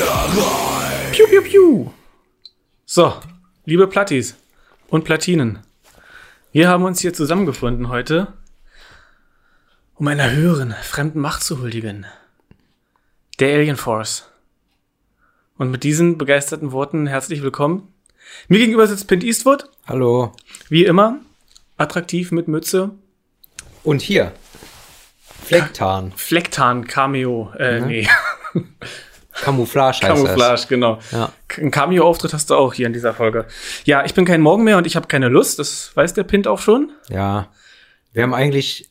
Plattenerei. Piu, piu, piu. So, liebe Plattis und Platinen, wir haben uns hier zusammengefunden heute, um einer höheren, fremden Macht zu huldigen. Der Alien Force. Und mit diesen begeisterten Worten herzlich willkommen. Mir gegenüber sitzt Pint Eastwood, Hallo. wie immer, attraktiv mit Mütze, Und hier. Flecktarn. Flecktarn, Cameo, äh, nee, Camouflage heißt Camouflage, genau. Ja. Ein Cameo-Auftritt hast du auch hier in dieser Folge. Ja, ich bin kein Morgen mehr und ich habe keine Lust, das weiß der Pint auch schon. das. Ja. Wir haben eigentlich,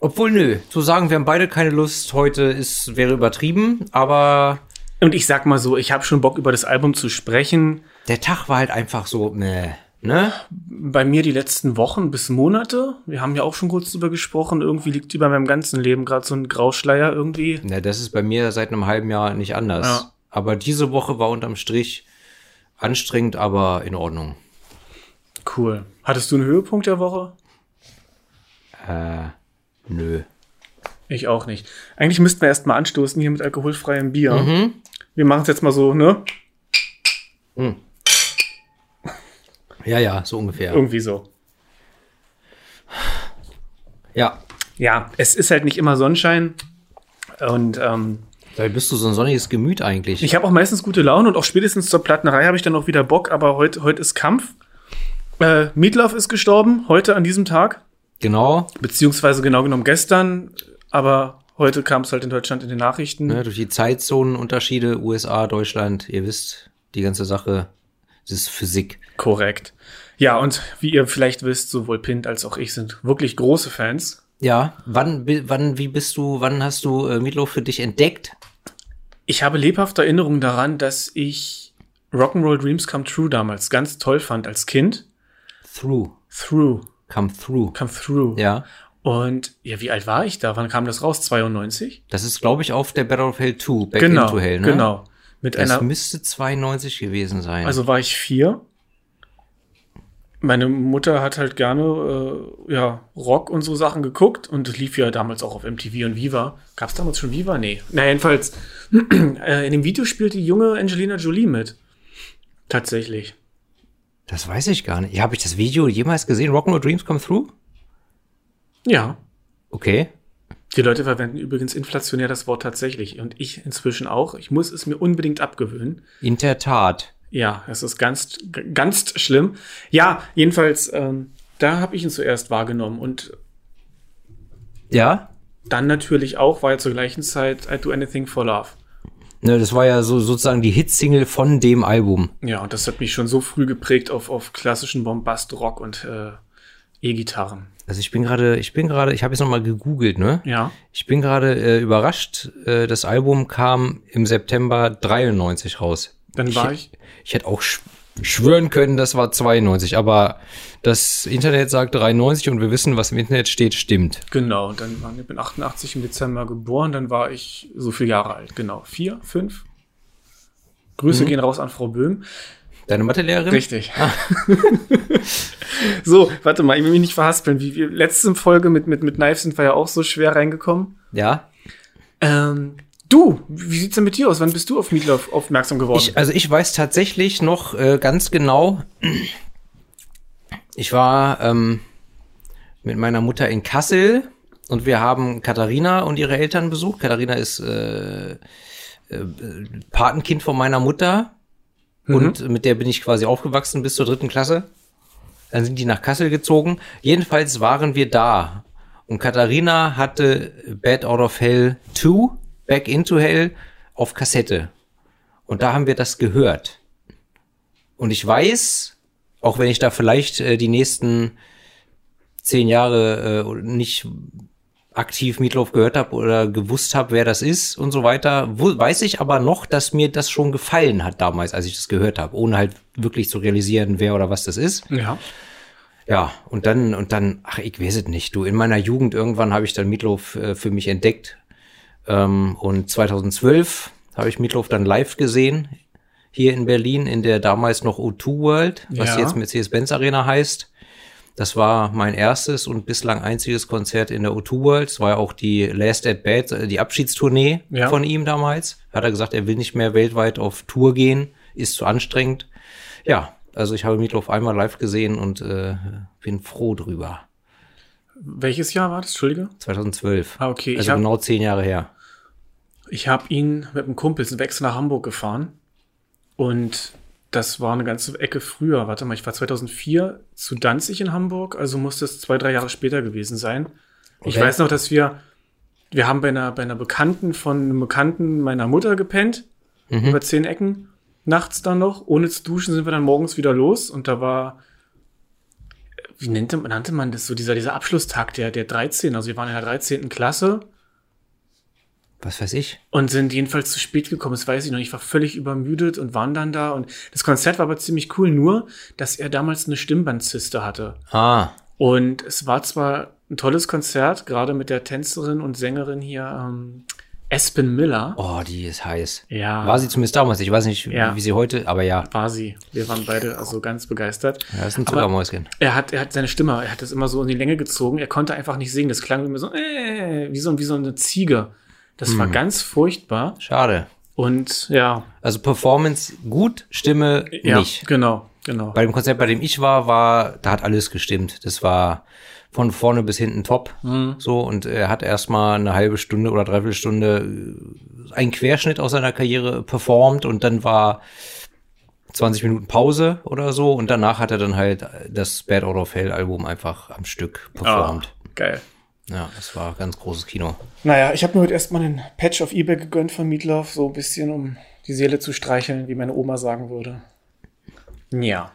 obwohl nö, zu sagen, wir haben beide keine Lust heute ist, wäre übertrieben, aber Und ich sag mal so, ich habe schon Bock über das Album zu sprechen. der Tag war halt einfach so, meh, ne? Bei mir die letzten Wochen bis Monate, wir haben ja auch schon kurz drüber gesprochen, irgendwie liegt über meinem ganzen Leben gerade so ein Grauschleier irgendwie. Na, das ist bei mir seit einem halben Jahr nicht anders. Ja. Aber diese Woche war unterm Strich anstrengend, aber in Ordnung. Cool. Hattest du einen Höhepunkt der Woche? Äh, nö. Ich auch nicht. Eigentlich müssten wir erst mal anstoßen hier mit alkoholfreiem Bier. Wir machen es jetzt mal so, ne? Ja, ja, so ungefähr. Irgendwie so. Ja. Ja, es ist halt nicht immer Sonnenschein. Und ähm, Da bist du so ein sonniges Gemüt eigentlich. Ich habe auch meistens gute Laune und auch spätestens zur Plattenerei habe ich dann auch wieder Bock, aber heute heute ist Kampf. Äh, Meatloaf ist gestorben, heute an diesem Tag, genau. beziehungsweise genau genommen gestern, aber heute kam es halt in Deutschland in den Nachrichten. Ne, durch die Zeitzonenunterschiede, USA, Deutschland, ihr wisst, die ganze Sache, das ist Physik. Korrekt. Ja, und wie ihr vielleicht wisst, sowohl Pint als auch ich sind wirklich große Fans. Ja, wann, wann, wie bist du, wann hast du äh, Meatloaf für dich entdeckt? Ich habe lebhafte Erinnerungen daran, dass ich Rock'n'Roll Dreams Come True damals ganz toll fand als Kind. Through. Through, Come through. Come Through. Ja. Und ja, wie alt war ich da? Wann kam das raus? 92? Das ist, glaube ich, auf der Battle of Hell 2, Back genau, into Hell, ne? genau. Mit Das einer, müsste 92 gewesen sein. also war ich vier. Meine Mutter hat halt gerne äh, ja, Rock und so Sachen geguckt und lief ja damals auch auf MTV und Viva. Gab es damals schon Viva? Nee. Na, jedenfalls, äh, in dem Video spielt die junge Angelina Jolie mit. Tatsächlich. das weiß ich gar nicht. Ja, habe ich das Video jemals gesehen? Rock'n'Roll Dreams Come Through? Ja. Okay. Die Leute verwenden übrigens inflationär das Wort tatsächlich. Und ich inzwischen auch. Ich muss es mir unbedingt abgewöhnen. In der Tat. Ja, es ist ganz, ganz schlimm. Ja, jedenfalls, ähm, da habe ich ihn zuerst wahrgenommen und Ja? dann natürlich auch, war ja zur gleichen Zeit I Do Anything for Love. Ne, das war ja so sozusagen die Hitsingle von dem Album. Ja, und das hat mich schon so früh geprägt auf, auf klassischen Bombast-Rock und äh, E-Gitarren. Also ich bin gerade, ich bin gerade, ich habe jetzt noch mal gegoogelt, ne? Ja. Ich bin gerade äh, überrascht. Äh, das Album kam im September 93 raus. Dann war ich, Ich hätte auch sch schwören können, das war 92, aber das Internet sagt 93 und wir wissen, was im Internet steht, stimmt. genau, dann war ich bin 88 im Dezember geboren, dann war ich so viele Jahre alt, genau. Vier, fünf. Grüße gehen raus an Frau Böhm. Deine Mathelehrerin? Richtig. so, warte mal, ich will mich nicht verhaspeln. Wie wir letzte Folge mit, mit, mit Knife sind wir ja auch so schwer reingekommen. Ja. Ähm, du, wie sieht's denn mit dir aus? Wann bist du auf Meatloaf aufmerksam geworden? Ich, also ich weiß tatsächlich noch äh, ganz genau, ich war ähm, mit meiner Mutter in Kassel und wir haben Katharina und ihre Eltern besucht. Katharina ist äh, äh, Patenkind von meiner Mutter und mit der bin ich quasi aufgewachsen bis zur dritten Klasse. Dann sind die nach Kassel gezogen. Jedenfalls waren wir da. Und Katharina hatte Bad Out of Hell 2, Back into Hell, auf Kassette. Und da haben wir das gehört. Und ich weiß, auch wenn ich da vielleicht äh, die nächsten zehn Jahre äh, nicht aktiv Meatloaf gehört habe oder gewusst habe, wer das ist und so weiter, wo, weiß ich aber noch, dass mir das schon gefallen hat damals, als ich das gehört habe, ohne halt wirklich zu realisieren, wer oder was das ist. ja. Ja, und dann, und dann, ach, ich weiß es nicht. Du, in meiner Jugend irgendwann habe ich dann Meatloaf äh, für mich entdeckt. Ähm, und 2012 habe ich Meatloaf dann live gesehen. Hier in Berlin, in der damals noch O2 World, was Ja. jetzt Mercedes-Benz Arena heißt. Das war mein erstes und bislang einziges Konzert in der O2 World. Es war ja auch die Last at Bat, äh, die Abschiedstournee Ja. von ihm damals. Hat er gesagt, er will nicht mehr weltweit auf Tour gehen, ist zu anstrengend. Ja, also ich habe Meatloaf einmal live gesehen und äh, bin froh drüber. Welches Jahr war das? Entschuldige. 2012. Ah, okay. Ich Also hab- genau zehn Jahre her. Ich habe ihn mit einem Kumpel sind wir extra nach Hamburg gefahren. Und das war eine ganze Ecke früher. Warte mal, ich war 2004 zu Danzig in Hamburg, also muss das zwei, drei Jahre später gewesen sein. Ich Okay. weiß noch, dass wir, wir haben bei einer, bei einer Bekannten von einem Bekannten meiner Mutter gepennt, über zehn Ecken, nachts dann noch. Ohne zu duschen sind wir dann morgens wieder los und da war, wie nannte, nannte man das so, dieser, dieser Abschlusstag der, der 13, also wir waren in der 13. Klasse. Was weiß ich? Und sind jedenfalls zu spät gekommen, das weiß ich noch. Ich war völlig übermüdet und waren dann da. Und das Konzert war aber ziemlich cool, nur, dass er damals eine Stimmbandziste hatte. Ah, Und es war zwar ein tolles Konzert, gerade mit der Tänzerin und Sängerin hier, ähm, Aspen Miller. oh, die ist heiß. Ja. War sie zumindest damals. Ich weiß nicht, Ja. wie sie heute, aber ja, War sie. Wir waren beide also ganz begeistert. er ist ein Zuckermäuschen. er hat, er hat seine Stimme, er hat das immer so in die Länge gezogen. Er konnte einfach nicht singen. Das klang immer so, äh, wie so, wie so eine Ziege. Das war ganz furchtbar. Schade. Und ja, Also Performance gut, Stimme ja, nicht. genau, genau. Bei dem Konzert, bei dem ich war, war, da hat alles gestimmt. Das war von vorne bis hinten top. Mhm. So, und er hat erstmal eine halbe Stunde oder dreiviertel Stunde äh, einen Querschnitt aus seiner Karriere performt und dann war 20 Minuten Pause oder so und danach hat er dann halt das Bad Out of Hell Album einfach am Stück performt. Ah, geil. Ja, das war ganz großes Kino. Naja, ich habe mir heute erstmal einen Patch auf Ebay gegönnt von Meatloaf, so ein bisschen, um die Seele zu streicheln, wie meine Oma sagen würde. Ja.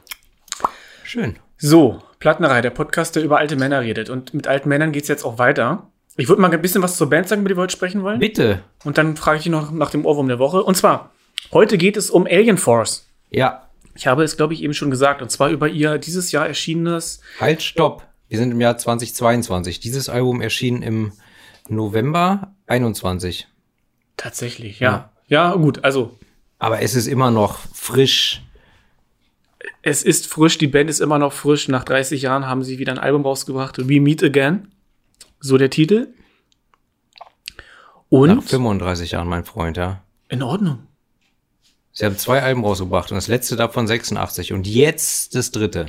Schön. So, Plattenerei, der Podcast, der über alte Männer redet. Und mit alten Männern geht's jetzt auch weiter. Ich würde mal ein bisschen was zur Band sagen, über die wir heute sprechen wollen. Bitte. Und dann frage ich dich noch nach dem Ohrwurm der Woche. Und zwar, heute geht es um Alien Force. Ja, Ich habe es, glaube ich, eben schon gesagt. Und zwar über ihr dieses Jahr erschienenes Halt, stopp. Wir sind im Jahr 2022. Dieses Album erschien im November 21. Tatsächlich, ja. Ja, gut, also Aber es ist immer noch frisch. es ist frisch, die Band ist immer noch frisch. Nach 30 Jahren haben sie wieder ein Album rausgebracht, We Meet Again. So der Titel. Nach Und 35 Jahren, mein Freund, ja. in Ordnung. Sie haben zwei Alben rausgebracht und das letzte davon 86 und jetzt das dritte.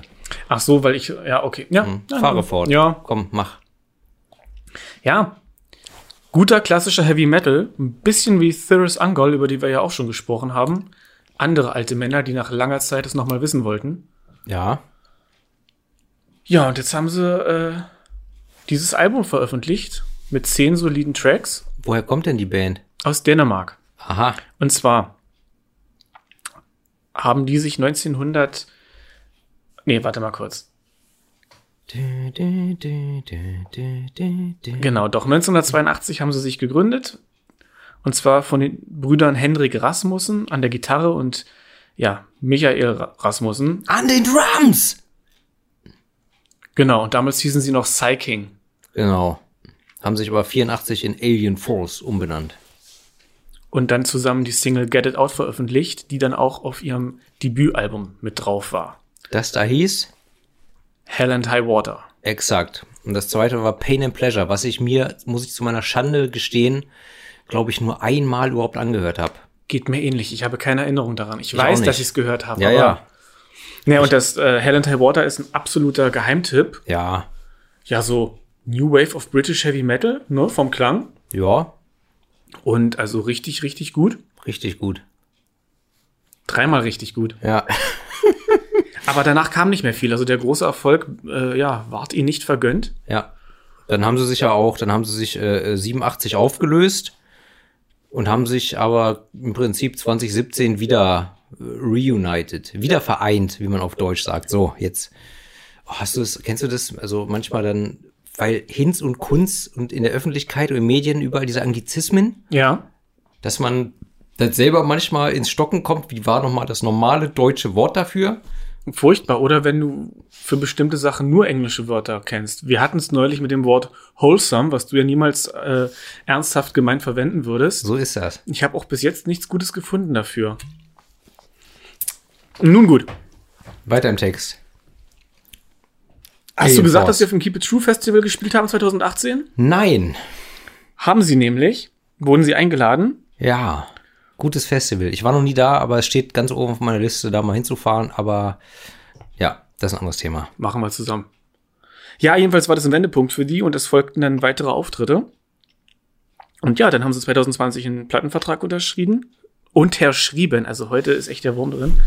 Ach so, weil ich, ja, okay. Ja, ja, Fahre fort. Ja, Komm, mach. ja. Guter klassischer Heavy Metal. Ein bisschen wie Thyrus Angol, über die wir ja auch schon gesprochen haben. Andere alte Männer, die nach langer Zeit es nochmal wissen wollten. Ja. Ja, und jetzt haben sie äh, dieses Album veröffentlicht mit zehn soliden Tracks Woher kommt denn die Band? aus Dänemark. Aha. Und zwar haben die sich 1900. Nee, warte mal kurz. Genau, doch 1982 haben sie sich gegründet. Und zwar von den Brüdern Hendrik Rasmussen an der Gitarre und ja, Michael Ra- Rasmussen. An den Drums! Genau, und damals hießen sie noch Psyking. Genau. Haben sich aber 84 in Alien Force umbenannt. Und dann zusammen die Single Get It Out veröffentlicht, die dann auch auf ihrem Debütalbum mit drauf war. Das da hieß? Hell and High Water. Exakt. Und das zweite war Pain and Pleasure, was ich mir, muss ich zu meiner Schande gestehen, glaube ich, nur einmal überhaupt angehört habe. Geht mir ähnlich. Ich habe keine Erinnerung daran. Ich, auch weiß, dass ich es gehört habe. Ja, ja. Ja, und das äh, Hell and High Water ist ein absoluter Geheimtipp. Ja. Ja, so New Wave of British Heavy Metal, ne, vom Klang. Ja. Und also richtig, richtig gut. Richtig gut. Dreimal richtig gut. Ja. Aber danach kam nicht mehr viel. Also der große Erfolg, äh, ja, ward ihnen nicht vergönnt. Ja. Dann haben sie sich ja auch, dann haben sie sich äh, 87 aufgelöst und haben sich aber im Prinzip 2017 wieder äh, reunited, wieder vereint, wie man auf Deutsch sagt. So, jetzt. Oh, hast du das, kennst du das? Also manchmal dann, weil Hinz und Kunz und in der Öffentlichkeit und in Medien überall diese Anglizismen, Ja. dass man dann selber manchmal ins Stocken kommt, wie war nochmal das normale deutsche Wort dafür? Furchtbar. Oder wenn du für bestimmte Sachen nur englische Wörter kennst. Wir hatten es neulich mit dem Wort wholesome, was du ja niemals äh, ernsthaft gemeint verwenden würdest. So ist das. Ich habe auch bis jetzt nichts Gutes gefunden dafür. Nun gut. Weiter im Text. Hast Alien du gesagt, Force. dass wir auf dem Keep It True Festival gespielt haben 2018? Nein. Haben sie nämlich. Wurden sie eingeladen? Ja. Gutes Festival. Ich war noch nie da, aber es steht ganz oben auf meiner Liste, da mal hinzufahren. Aber ja, das ist ein anderes Thema. Machen wir zusammen. Ja, jedenfalls war das ein Wendepunkt für die und es folgten dann weitere Auftritte. Und ja, dann haben sie 2020 einen Plattenvertrag unterschrieben. Unterschrieben, also heute ist echt der Wurm drin.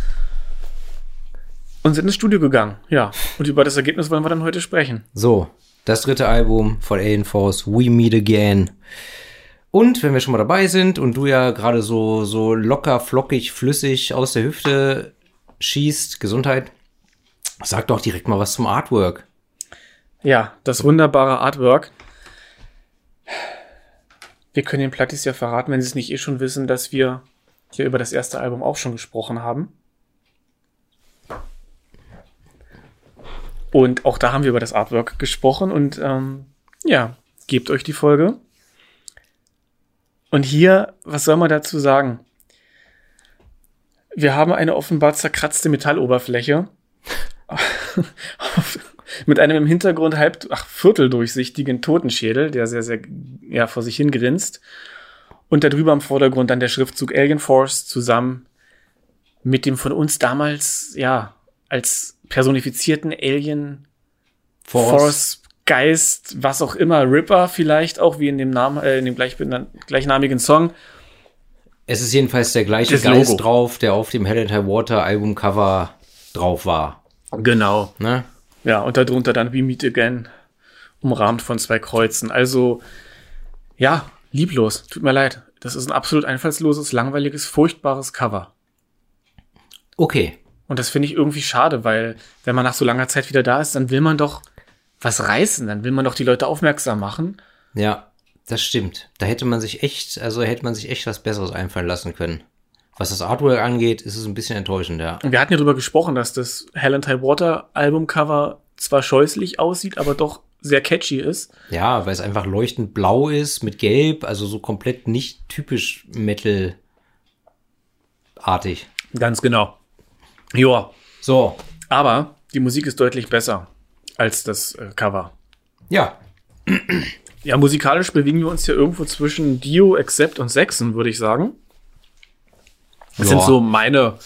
Und sind ins Studio gegangen, ja. Und über das Ergebnis wollen wir dann heute sprechen. So, das dritte Album von Alien Force, We Meet Again. Und wenn wir schon mal dabei sind und du ja gerade so, so locker, flockig, flüssig aus der Hüfte schießt, Gesundheit, sag doch direkt mal was zum Artwork. Ja, das wunderbare Artwork. Wir können den Plattis ja verraten, wenn sie es nicht eh schon wissen, dass wir hier über das erste Album auch schon gesprochen haben. Und auch da haben wir über das Artwork gesprochen und ähm, ja, gebt euch die Folge. Und hier, was soll man dazu sagen? Wir haben eine offenbar zerkratzte Metalloberfläche mit einem im Hintergrund halb, ach, vierteldurchsichtigen Totenschädel, der sehr, sehr, ja, vor sich hin grinst. Und darüber im Vordergrund dann der Schriftzug Alien Force zusammen mit dem von uns damals, ja, als personifizierten Alien Force, Geist, was auch immer, Ripper vielleicht auch, wie in dem Namen, äh, in dem gleich, gleichnamigen Song. Es ist jedenfalls der gleiche Das Geist Logo. drauf, der auf dem Hell and High Water Albumcover drauf war. Genau. Ne? Ja, und darunter dann We Meet Again, umrahmt von zwei Kreuzen. Also, ja, lieblos. Tut mir leid. Das ist ein absolut einfallsloses, langweiliges, furchtbares Cover. Okay. Und das finde ich irgendwie schade, weil wenn man nach so langer Zeit wieder da ist, dann will man doch was reißen, dann will man doch die Leute aufmerksam machen. Ja, das stimmt. Da hätte man sich echt, also hätte man sich echt was Besseres einfallen lassen können. Was das Artwork angeht, ist es ein bisschen enttäuschend, ja. Und wir hatten ja darüber gesprochen, dass das Hell and High Water Albumcover zwar scheußlich aussieht, aber doch sehr catchy ist. Ja, weil es einfach leuchtend blau ist mit gelb, also so komplett nicht typisch Metal-artig. Ganz genau. Joa. So, Aber die Musik ist deutlich besser als das äh, Cover. ja, Ja, musikalisch bewegen wir uns hier irgendwo zwischen Dio, Accept und Sechsen, würde ich sagen. Das Ja. sind so meine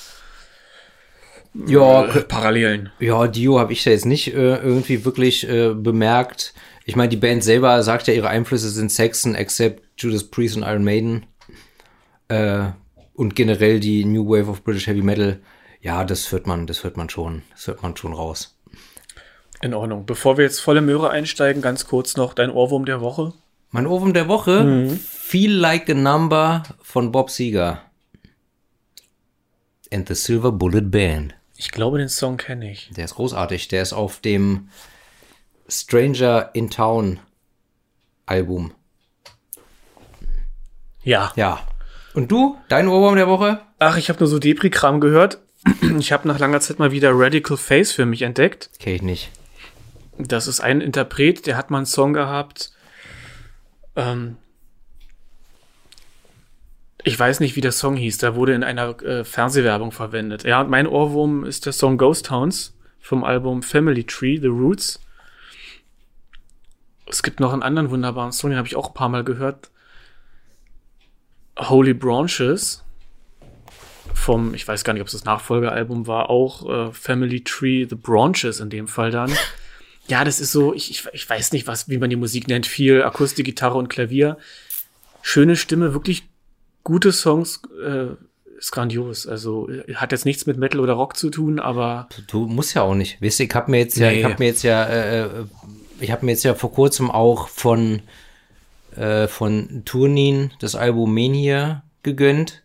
ja, äh, Parallelen. Ja, Dio habe ich da jetzt nicht äh, irgendwie wirklich äh, bemerkt. Ich meine, die Band selber sagt ja, ihre Einflüsse sind Saxon, Accept, Judas Priest und Iron Maiden. Äh, und generell die New Wave of British Heavy Metal. Ja, das hört man, das hört man schon, das hört man schon raus. In Ordnung. Bevor wir jetzt volle Möhre einsteigen, ganz kurz noch dein Ohrwurm der Woche. Mein Ohrwurm der Woche, Feel Like a Number von Bob Seger. And the Silver Bullet Band. Ich glaube, den Song kenne ich. Der ist großartig. Der ist auf dem Stranger in Town Album. Ja. Ja. Und du? Dein Ohrwurm der Woche? Ach, ich habe nur so Depri-Kram gehört. Ich habe nach langer Zeit mal wieder Radical Face für mich entdeckt. Kenn ich nicht. Das ist ein Interpret, der hat mal einen Song gehabt. Ähm, ich weiß nicht, wie der Song hieß. Der wurde in einer äh, Fernsehwerbung verwendet. Ja, und mein Ohrwurm ist der Song Ghost Towns vom Album Family Tree, The Roots. Es gibt noch einen anderen wunderbaren Song, den habe ich auch ein paar Mal gehört. Holy Branches vom, ich weiß gar nicht, ob es das Nachfolgealbum war, auch äh, Family Tree, The Branches in dem Fall dann. Ja, das ist so, ich, ich, ich weiß nicht, was, wie man die Musik nennt. Viel Akustik, Gitarre und Klavier. Schöne Stimme, wirklich gute Songs, äh, ist grandios. Also äh, hat jetzt nichts mit Metal oder Rock zu tun, aber Du musst ja auch nicht. Weißt du, ich habe mir jetzt ja, Nee. ich habe mir jetzt ja, äh, äh, ich habe mir jetzt ja vor kurzem auch von äh, von Turnin das Album Mania gegönnt.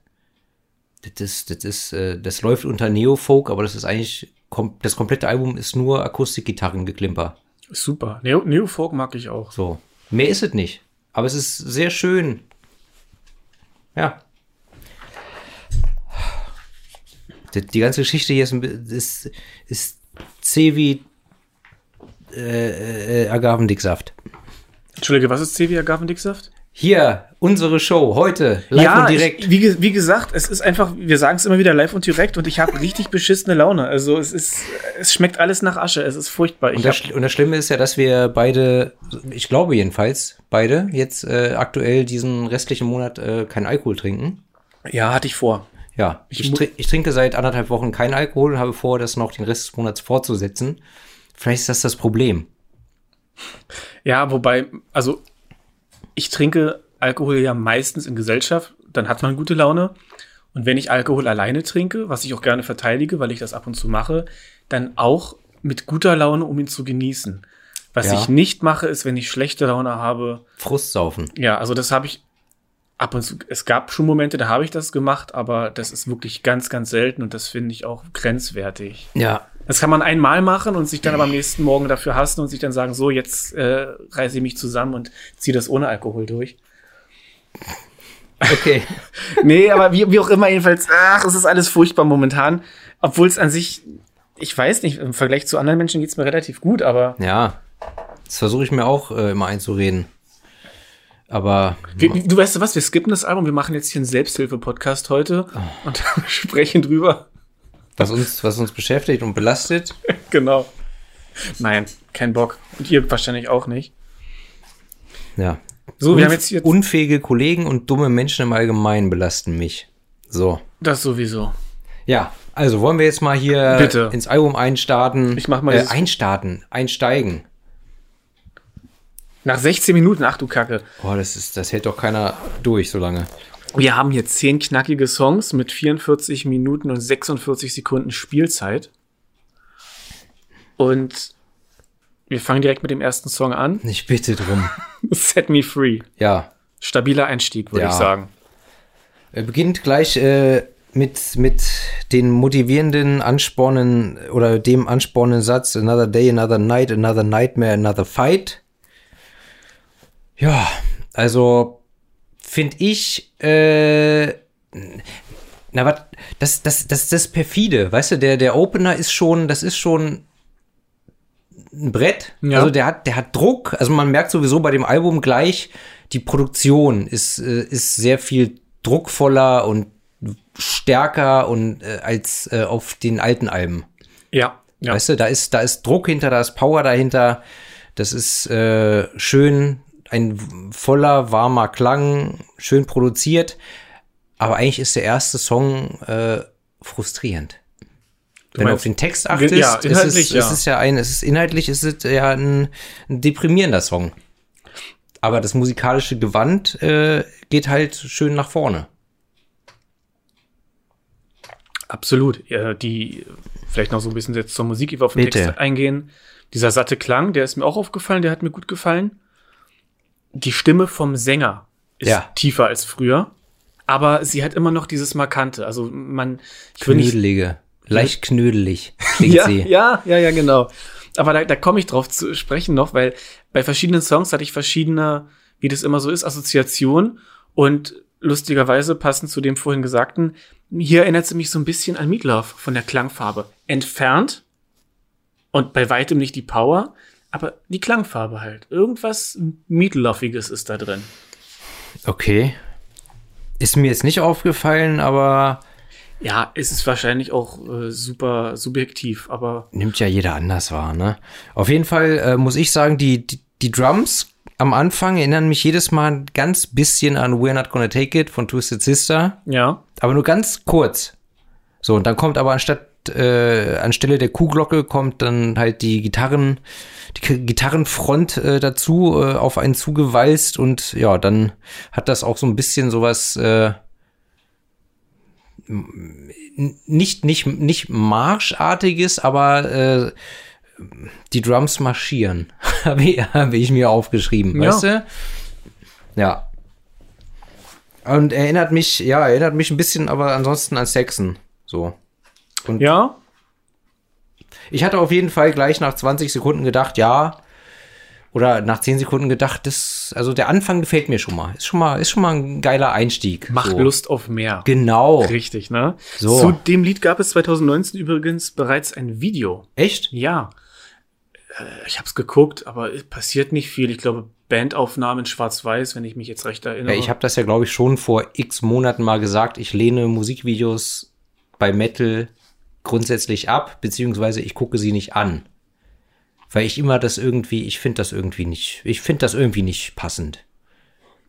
Das ist, das ist, äh, das läuft unter Neofolk, aber das ist eigentlich kom das komplette Album ist nur Akustikgitarrengeklimper. super. Neo, Neo Folk mag ich auch. So. Mehr ist es nicht. Aber es ist sehr schön. Ja. Die, die ganze Geschichte hier ist, ist, ist zäh wie äh, äh, Agavendicksaft. Entschuldige, was ist Cevi Agavendicksaft? Hier, unsere Show, heute, live ja, und direkt. Ich, wie, wie gesagt, es ist einfach, wir sagen es immer wieder live und direkt und ich habe richtig beschissene Laune. Also es ist, es schmeckt alles nach Asche. Es ist furchtbar. Ich und, das, und das Schlimme ist ja, dass wir beide, ich glaube jedenfalls, beide jetzt äh, aktuell diesen restlichen Monat äh, keinen Alkohol trinken. ja, hatte ich vor. Ja, ich, mu- trin- ich trinke seit anderthalb Wochen keinen Alkohol und habe vor, das noch den Rest des Monats fortzusetzen. Vielleicht ist das das Problem. Ja, wobei, also ich trinke Alkohol ja meistens in Gesellschaft, dann hat man gute Laune. Und wenn ich Alkohol alleine trinke, was ich auch gerne verteidige, weil ich das ab und zu mache, dann auch mit guter Laune, um ihn zu genießen. Was Ja. ich nicht mache, ist, wenn ich schlechte Laune habe, Frustsaufen. Ja, also das habe ich ab und zu. Es gab schon Momente, da habe ich das gemacht, aber das ist wirklich ganz, ganz selten und das finde ich auch grenzwertig. Ja. Das kann man einmal machen und sich dann aber am nächsten Morgen dafür hassen und sich dann sagen, so, jetzt äh, reiße ich mich zusammen und ziehe das ohne Alkohol durch. Okay. Nee, aber wie, wie auch immer, jedenfalls, ach, es ist alles furchtbar momentan. Obwohl es an sich, ich weiß nicht, im Vergleich zu anderen Menschen geht's mir relativ gut, aber ja. Das versuche ich mir auch äh, immer einzureden. Aber wir, du weißt du was, wir skippen das Album, wir machen jetzt hier einen Selbsthilfe-Podcast heute und sprechen drüber. Was uns, was uns beschäftigt und belastet, Genau. Nein, kein Bock. Und ihr wahrscheinlich auch nicht. ja. So, wir Unf- haben jetzt hier unfähige Kollegen und dumme Menschen im Allgemeinen belasten mich. So. das sowieso. Ja, also wollen wir jetzt mal hier Bitte. ins Album einstarten. Ich mach mal äh, einstarten, einsteigen. Nach 16 Minuten, ach du Kacke. Boah, das ist, das hält doch keiner durch so lange. Wir haben hier 10 knackige Songs mit 44 Minuten und 46 Sekunden Spielzeit. Und wir fangen direkt mit dem ersten Song an. Ich bitte drum. Set Me Free. Ja. Stabiler Einstieg, würde Ja. ich sagen. Er beginnt gleich äh, mit, mit den motivierenden Anspornen oder dem anspornenden Satz Another day, another night, another nightmare, another fight. Ja, also finde ich, äh, na was, das, das, das, das perfide, weißt du, der, der Opener ist schon, das ist schon ein Brett. Ja. Also der hat, der hat Druck. Also man merkt sowieso bei dem Album gleich, die Produktion ist, äh, ist sehr viel druckvoller und stärker und äh, als äh, auf den alten Alben. Ja. ja. Weißt du, da ist, da ist Druck hinter, da ist Power dahinter. Das ist äh, schön, ein voller, warmer Klang, schön produziert. Aber eigentlich ist der erste Song äh, frustrierend. Wenn du meinst- auf den Text achtest, Ja, ist es, ja. es ist ja ein, es ist inhaltlich ist es ja ein, ein deprimierender Song. Aber das musikalische Gewand äh, geht halt schön nach vorne. Absolut. Ja, die, vielleicht noch so ein bisschen jetzt zur Musik, auf den Bitte. Text eingehen. Dieser satte Klang, der ist mir auch aufgefallen, der hat mir gut gefallen. Die Stimme vom Sänger ist Ja. tiefer als früher, aber sie hat immer noch dieses Markante. Also man, Knödelige, leicht knödelig klingt ja, sie. ja, ja, ja, genau. Aber da, da komme ich drauf zu sprechen noch, weil bei verschiedenen Songs hatte ich verschiedene, wie das immer so ist, Assoziationen und lustigerweise passend zu dem vorhin Gesagten, hier erinnert sie mich so ein bisschen an Meatloaf von der Klangfarbe. Entfernt und bei weitem nicht die Power, aber die Klangfarbe halt. Irgendwas Meatloofiges ist da drin. Okay. Ist mir jetzt nicht aufgefallen, aber Ja, es ist wahrscheinlich auch äh, super subjektiv, aber nimmt ja jeder anders wahr, ne? Auf jeden Fall äh, muss ich sagen, die, die, die Drums am Anfang erinnern mich jedes Mal ein ganz bisschen an We're Not Gonna Take It von Twisted Sister, ja. aber nur ganz kurz. So, und dann kommt aber anstatt, äh, anstelle der Kuhglocke kommt dann halt die Gitarren, die Gitarrenfront äh, dazu äh, auf einen zugewalzt und ja, dann hat das auch so ein bisschen sowas, äh, nicht, nicht, nicht Marschartiges, aber äh, die Drums marschieren. Habe ich, mir aufgeschrieben, Ja. weißt du? Ja. Und erinnert mich, ja, erinnert mich ein bisschen, aber ansonsten an Saxon. So. Ja, Ich hatte auf jeden Fall gleich nach 20 Sekunden gedacht, ja. Oder nach 10 Sekunden gedacht, das, also der Anfang gefällt mir schon mal. Ist schon mal, ist schon mal ein geiler Einstieg. macht so. Lust auf mehr. Genau. Richtig, ne? So. Zu dem Lied gab es 2019 übrigens bereits ein Video. Echt? Ja. Äh, ich habe es geguckt, aber es passiert nicht viel. Ich glaube, Bandaufnahmen schwarz-weiß, wenn ich mich jetzt recht erinnere. Ja, ich habe das ja, glaube ich, schon vor x Monaten mal gesagt. Ich lehne Musikvideos bei Metal grundsätzlich ab, beziehungsweise ich gucke sie nicht an. Weil ich immer das irgendwie, ich finde das irgendwie nicht, ich finde das irgendwie nicht passend.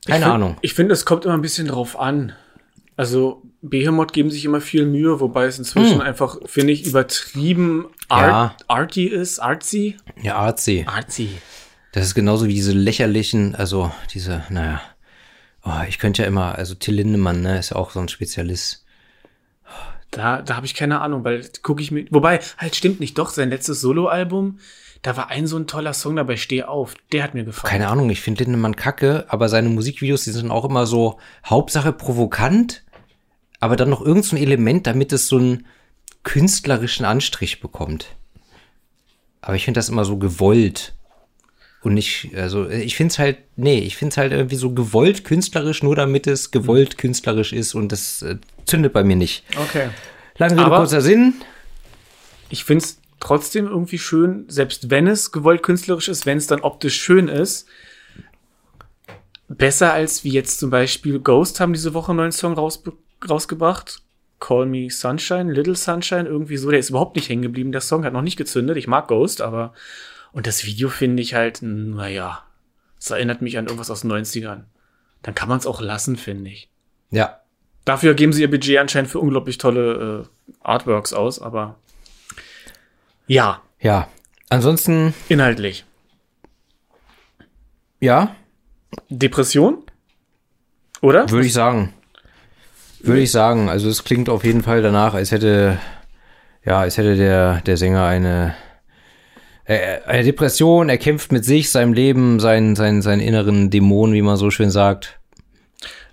Keine ich find, Ahnung. Ich finde, es kommt immer ein bisschen drauf an. Also Behemoth geben sich immer viel Mühe, wobei es inzwischen Hm. einfach, finde ich, übertrieben art, arty ist. Artsy? Ja, artsy. Artsy. Das ist genauso wie diese lächerlichen, also diese, naja. Oh, ich könnte ja immer, also Till Lindemann, ne, ist ja auch so ein Spezialist. Da, da habe ich keine Ahnung, weil gucke ich mir. Wobei, halt stimmt nicht, doch, sein letztes Soloalbum, da war ein so ein toller Song dabei, Steh auf. Der hat mir gefallen. Keine Ahnung, ich finde Lindemann kacke, aber seine Musikvideos, die sind auch immer so Hauptsache provokant, aber dann noch irgendein so Element, damit es so einen künstlerischen Anstrich bekommt. Aber ich finde das immer so gewollt. Und nicht, also ich finde es halt, nee, ich finde es halt irgendwie so gewollt künstlerisch, nur damit es gewollt künstlerisch ist und das äh, zündet bei mir nicht. Okay. Lange Rede, kurzer Sinn. Ich finde es trotzdem irgendwie schön, selbst wenn es gewollt künstlerisch ist, wenn es dann optisch schön ist. Besser als wie jetzt zum Beispiel Ghost haben diese Woche einen neuen Song rausbe rausgebracht. Call Me Sunshine, Little Sunshine, irgendwie so. Der ist überhaupt nicht hängen geblieben. Der Song hat noch nicht gezündet. Ich mag Ghost, aber. Und das Video finde ich halt, naja, es erinnert mich an irgendwas aus den 90ern. Dann kann man es auch lassen, finde ich. Ja, Dafür geben sie ihr Budget anscheinend für unglaublich tolle äh, Artworks aus, aber ja, ja. Ansonsten, inhaltlich. ja, Depression? Oder? Würde ich sagen. Würde ich sagen. Also es klingt auf jeden Fall danach, als hätte, ja, als hätte der, der Sänger eine, äh, eine Depression, er kämpft mit sich, seinem Leben, seinen, seinen, seinen inneren Dämonen, wie man so schön sagt.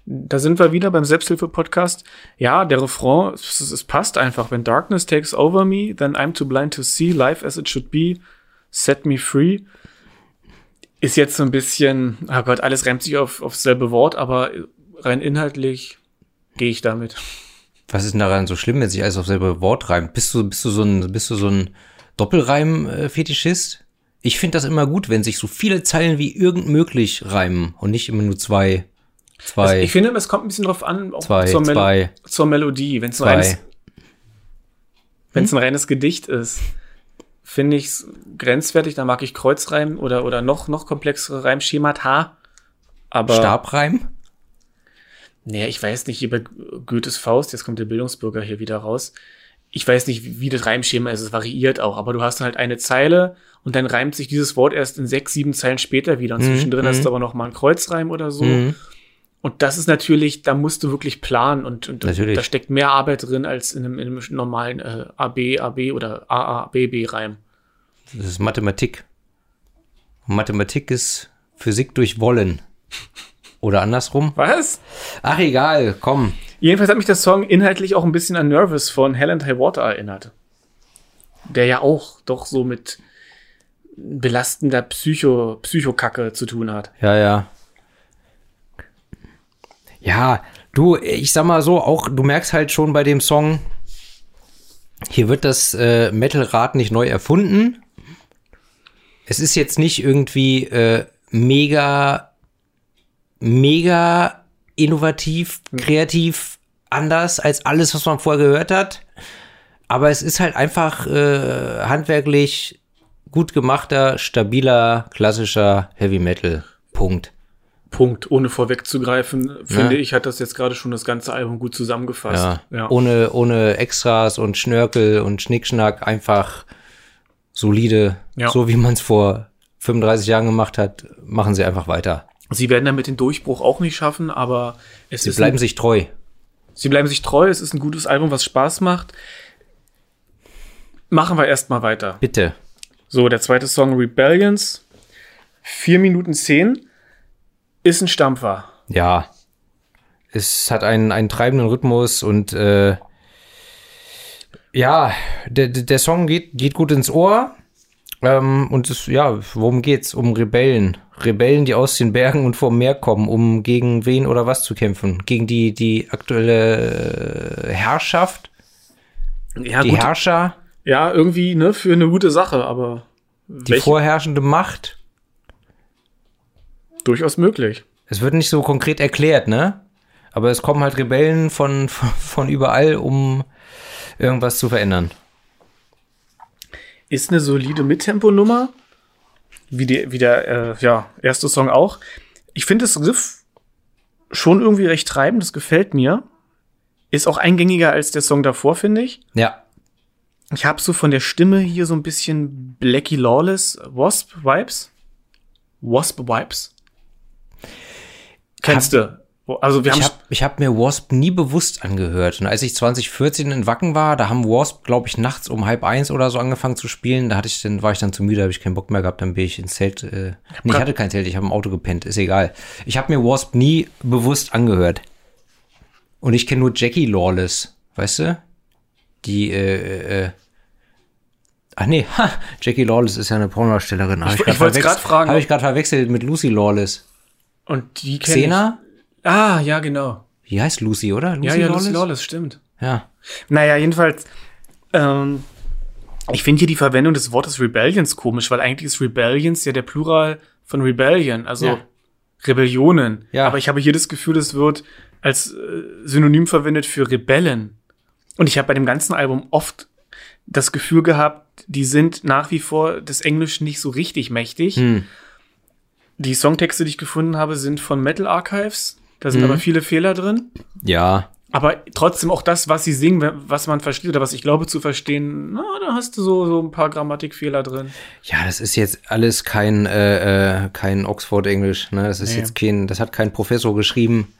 Da sind wir wieder beim Selbsthilfe-Podcast. Ja, der Refrain, es, es passt einfach. When darkness takes over me, then I'm too blind to see life as it should be. Set me free. Ist jetzt so ein bisschen, oh Gott, alles reimt sich auf, aufs selbe Wort, aber rein inhaltlich gehe ich damit. Was ist denn daran so schlimm, wenn sich alles auf selbe Wort reimt? Bist du, bist du so ein, bist du so ein Doppelreim-Fetischist? Ich finde das immer gut, wenn sich so viele Zeilen wie irgend möglich reimen und nicht immer nur zwei, zwei, Also ich finde, es kommt ein bisschen drauf an, auch zwei, zur, Mel zwei, zur Melodie. Wenn es ein, reines- wenn's ein reines Gedicht ist, finde ich es grenzwertig. Da mag ich Kreuzreim oder, oder noch, noch komplexere Reimschemata. Aber, Stabreim? nee, ich weiß nicht, bei Goethes Faust, jetzt kommt der Bildungsbürger hier wieder raus. Ich weiß nicht, wie, das Reimschema ist, es variiert auch, aber du hast dann halt eine Zeile und dann reimt sich dieses Wort erst in sechs, sieben Zeilen später wieder. Und Mhm, zwischendrin hast mhm. du aber noch mal einen Kreuzreim oder so. Mhm. Und das ist natürlich, da musst du wirklich planen und, und Natürlich. da steckt mehr Arbeit drin als in einem, in einem normalen äh, AB, AB oder AABB-Reim. Das ist Mathematik. Und Mathematik ist Physik durch Wollen. Oder andersrum? Was? Ach, egal, komm. Jedenfalls hat mich der Song inhaltlich auch ein bisschen an Nervous von Hell and High Water erinnert. Der ja auch doch so mit belastender Psycho, Psychokacke zu tun hat. Ja, ja. Ja, du, ich sag mal so, auch du merkst halt schon bei dem Song, hier wird das äh, Metal-Rad nicht neu erfunden. Es ist jetzt nicht irgendwie äh, mega, mega innovativ, kreativ, anders als alles, was man vorher gehört hat. Aber es ist halt einfach äh, handwerklich gut gemachter, stabiler, klassischer Heavy Metal. Punkt. Punkt. Ohne vorwegzugreifen, finde ich, hat das jetzt gerade schon das ganze Album gut zusammengefasst. Ja. ja. Ohne, ohne Extras und Schnörkel und Schnickschnack, einfach solide, Ja. so wie man es vor 35 Jahren gemacht hat, machen sie einfach weiter. Sie werden damit den Durchbruch auch nicht schaffen, aber es Sie ist bleiben ein, sich treu. sie bleiben sich treu. Es ist ein gutes Album, was Spaß macht. Machen wir erstmal weiter. Bitte. So, der zweite Song Rebellions. 4 Minuten 10 ist ein Stampfer. Ja. Es hat einen, einen treibenden Rhythmus und äh, ja, der, der Song geht, geht gut ins Ohr. Ähm, und es, ja, worum geht's? Um Rebellen. Rebellen, die aus den Bergen und vom Meer kommen, um gegen wen oder was zu kämpfen. Gegen die, die aktuelle äh, Herrschaft, Ja, die gut. Herrscher. ja, irgendwie, ne, für eine gute Sache, aber Die vorherrschende Macht. Durchaus möglich. Es wird nicht so konkret erklärt, ne? Aber es kommen halt Rebellen von, von, überall, um irgendwas zu verändern. Ist eine solide Mittempo-Nummer. Wie, die, wie der äh, ja, erste Song auch. Ich finde das Riff schon irgendwie recht treibend, das gefällt mir. Ist auch eingängiger als der Song davor, finde ich. Ja. Ich habe so von der Stimme hier so ein bisschen Blackie Lawless Wasp Vibes. Wasp Vibes. Kennst du? Also wir haben Ich habe hab mir Wasp nie bewusst angehört. Und als ich 2014 in Wacken war, da haben Wasp, glaube ich, nachts um halb eins oder so angefangen zu spielen. Da hatte ich dann, war ich dann zu müde, habe ich keinen Bock mehr gehabt, dann bin ich ins Zelt. Äh, nee, ich hatte kein Zelt, ich habe im Auto gepennt, ist egal. Ich habe mir Wasp nie bewusst angehört. Und ich kenne nur Jackie Lawless, weißt du? Die, äh, äh, Ach nee, ha, Jackie Lawless ist ja eine Pornodarstellerin. Hab Ich- ich verwechselt- grad fragen, Habe ich gerade verwechselt mit Lucy Lawless. Und die kenn ich. Xena? Ah, ja, genau. Wie heißt Lucy, oder? Lucy ja, ja, Lucy Lawless, stimmt. Ja. Naja, jedenfalls, ähm, ich finde hier die Verwendung des Wortes Rebellions komisch, weil eigentlich ist Rebellions ja der Plural von Rebellion, also Ja. Rebellionen. Ja. Aber ich habe hier das Gefühl, es wird als äh, Synonym verwendet für Rebellen. Und ich habe bei dem ganzen Album oft das Gefühl gehabt, die sind nach wie vor des Englischen nicht so richtig mächtig. Hm. Die Songtexte, die ich gefunden habe, sind von Metal Archives. Da sind Mhm. aber viele Fehler drin. Ja. Aber trotzdem auch das, was sie singen, was man versteht oder was ich glaube zu verstehen, na, da hast du so, so ein paar Grammatikfehler drin. Ja, das ist jetzt alles kein, äh, äh, kein Oxford-Englisch. Ne? Das ist Nee. jetzt kein, das hat kein Professor geschrieben.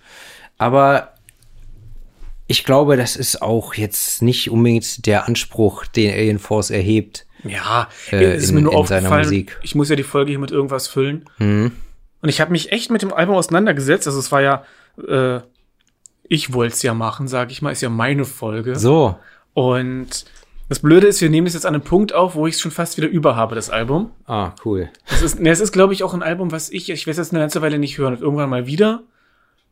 Aber ich glaube, das ist auch jetzt nicht unbedingt der Anspruch, den Alien Force erhebt. Ja, Äh, ist in- mir nur aufgefallen. Musik. Ich muss ja die Folge hier mit irgendwas füllen. Mhm. Und ich habe mich echt mit dem Album auseinandergesetzt. Also es war ja, äh, ich wollte es ja machen, sage ich mal, ist ja meine Folge. So. Und das Blöde ist, wir nehmen es jetzt an einem Punkt auf, wo ich es schon fast wieder über habe, das Album. Ah, cool. Es ist, ne, es ist, glaube ich, auch ein Album, was ich, ich werde es jetzt eine ganze Weile nicht hören, irgendwann mal wieder.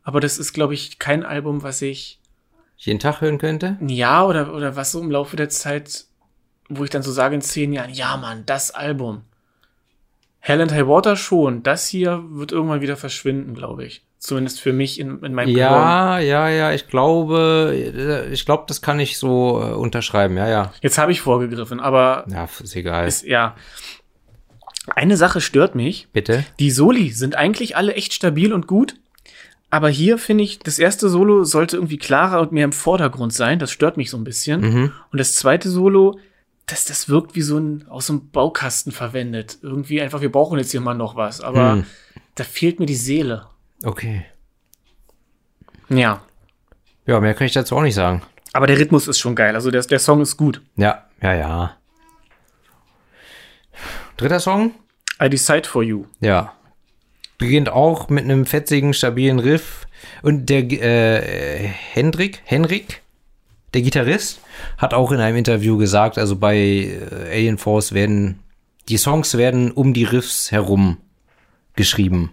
Aber das ist, glaube ich, kein Album, was ich Jeden Tag hören könnte? Jahr oder, oder was so im Laufe der Zeit, wo ich dann so sage in zehn Jahren, ja, Mann, das Album. Hell and High Water schon. Das hier wird irgendwann wieder verschwinden, glaube ich. Zumindest für mich in, in meinem. Ja, ja, ja, ich glaube, äh, ich glaube, das kann ich so äh, unterschreiben. Ja, ja. Jetzt habe ich vorgegriffen, aber Ja, ist egal. ist, ja. Eine Sache stört mich. Bitte? Die Soli sind eigentlich alle echt stabil und gut. Aber hier finde ich, das erste Solo sollte irgendwie klarer und mehr im Vordergrund sein. Das stört mich so ein bisschen. Mhm. Und das zweite Solo, das, das wirkt wie so ein aus so einem Baukasten verwendet. Irgendwie einfach, wir brauchen jetzt hier mal noch was. Aber Hm. da fehlt mir die Seele. Okay. Ja. Ja, mehr kann ich dazu auch nicht sagen. Aber der Rhythmus ist schon geil. Also der, der Song ist gut. Ja, ja, ja. Dritter Song? I Decide for You. Ja. Beginnt auch mit einem fetzigen, stabilen Riff. Und der äh, Hendrik, Henrik, der Gitarrist, hat auch in einem Interview gesagt, also bei äh, Alien Force werden die Songs werden um die Riffs herum geschrieben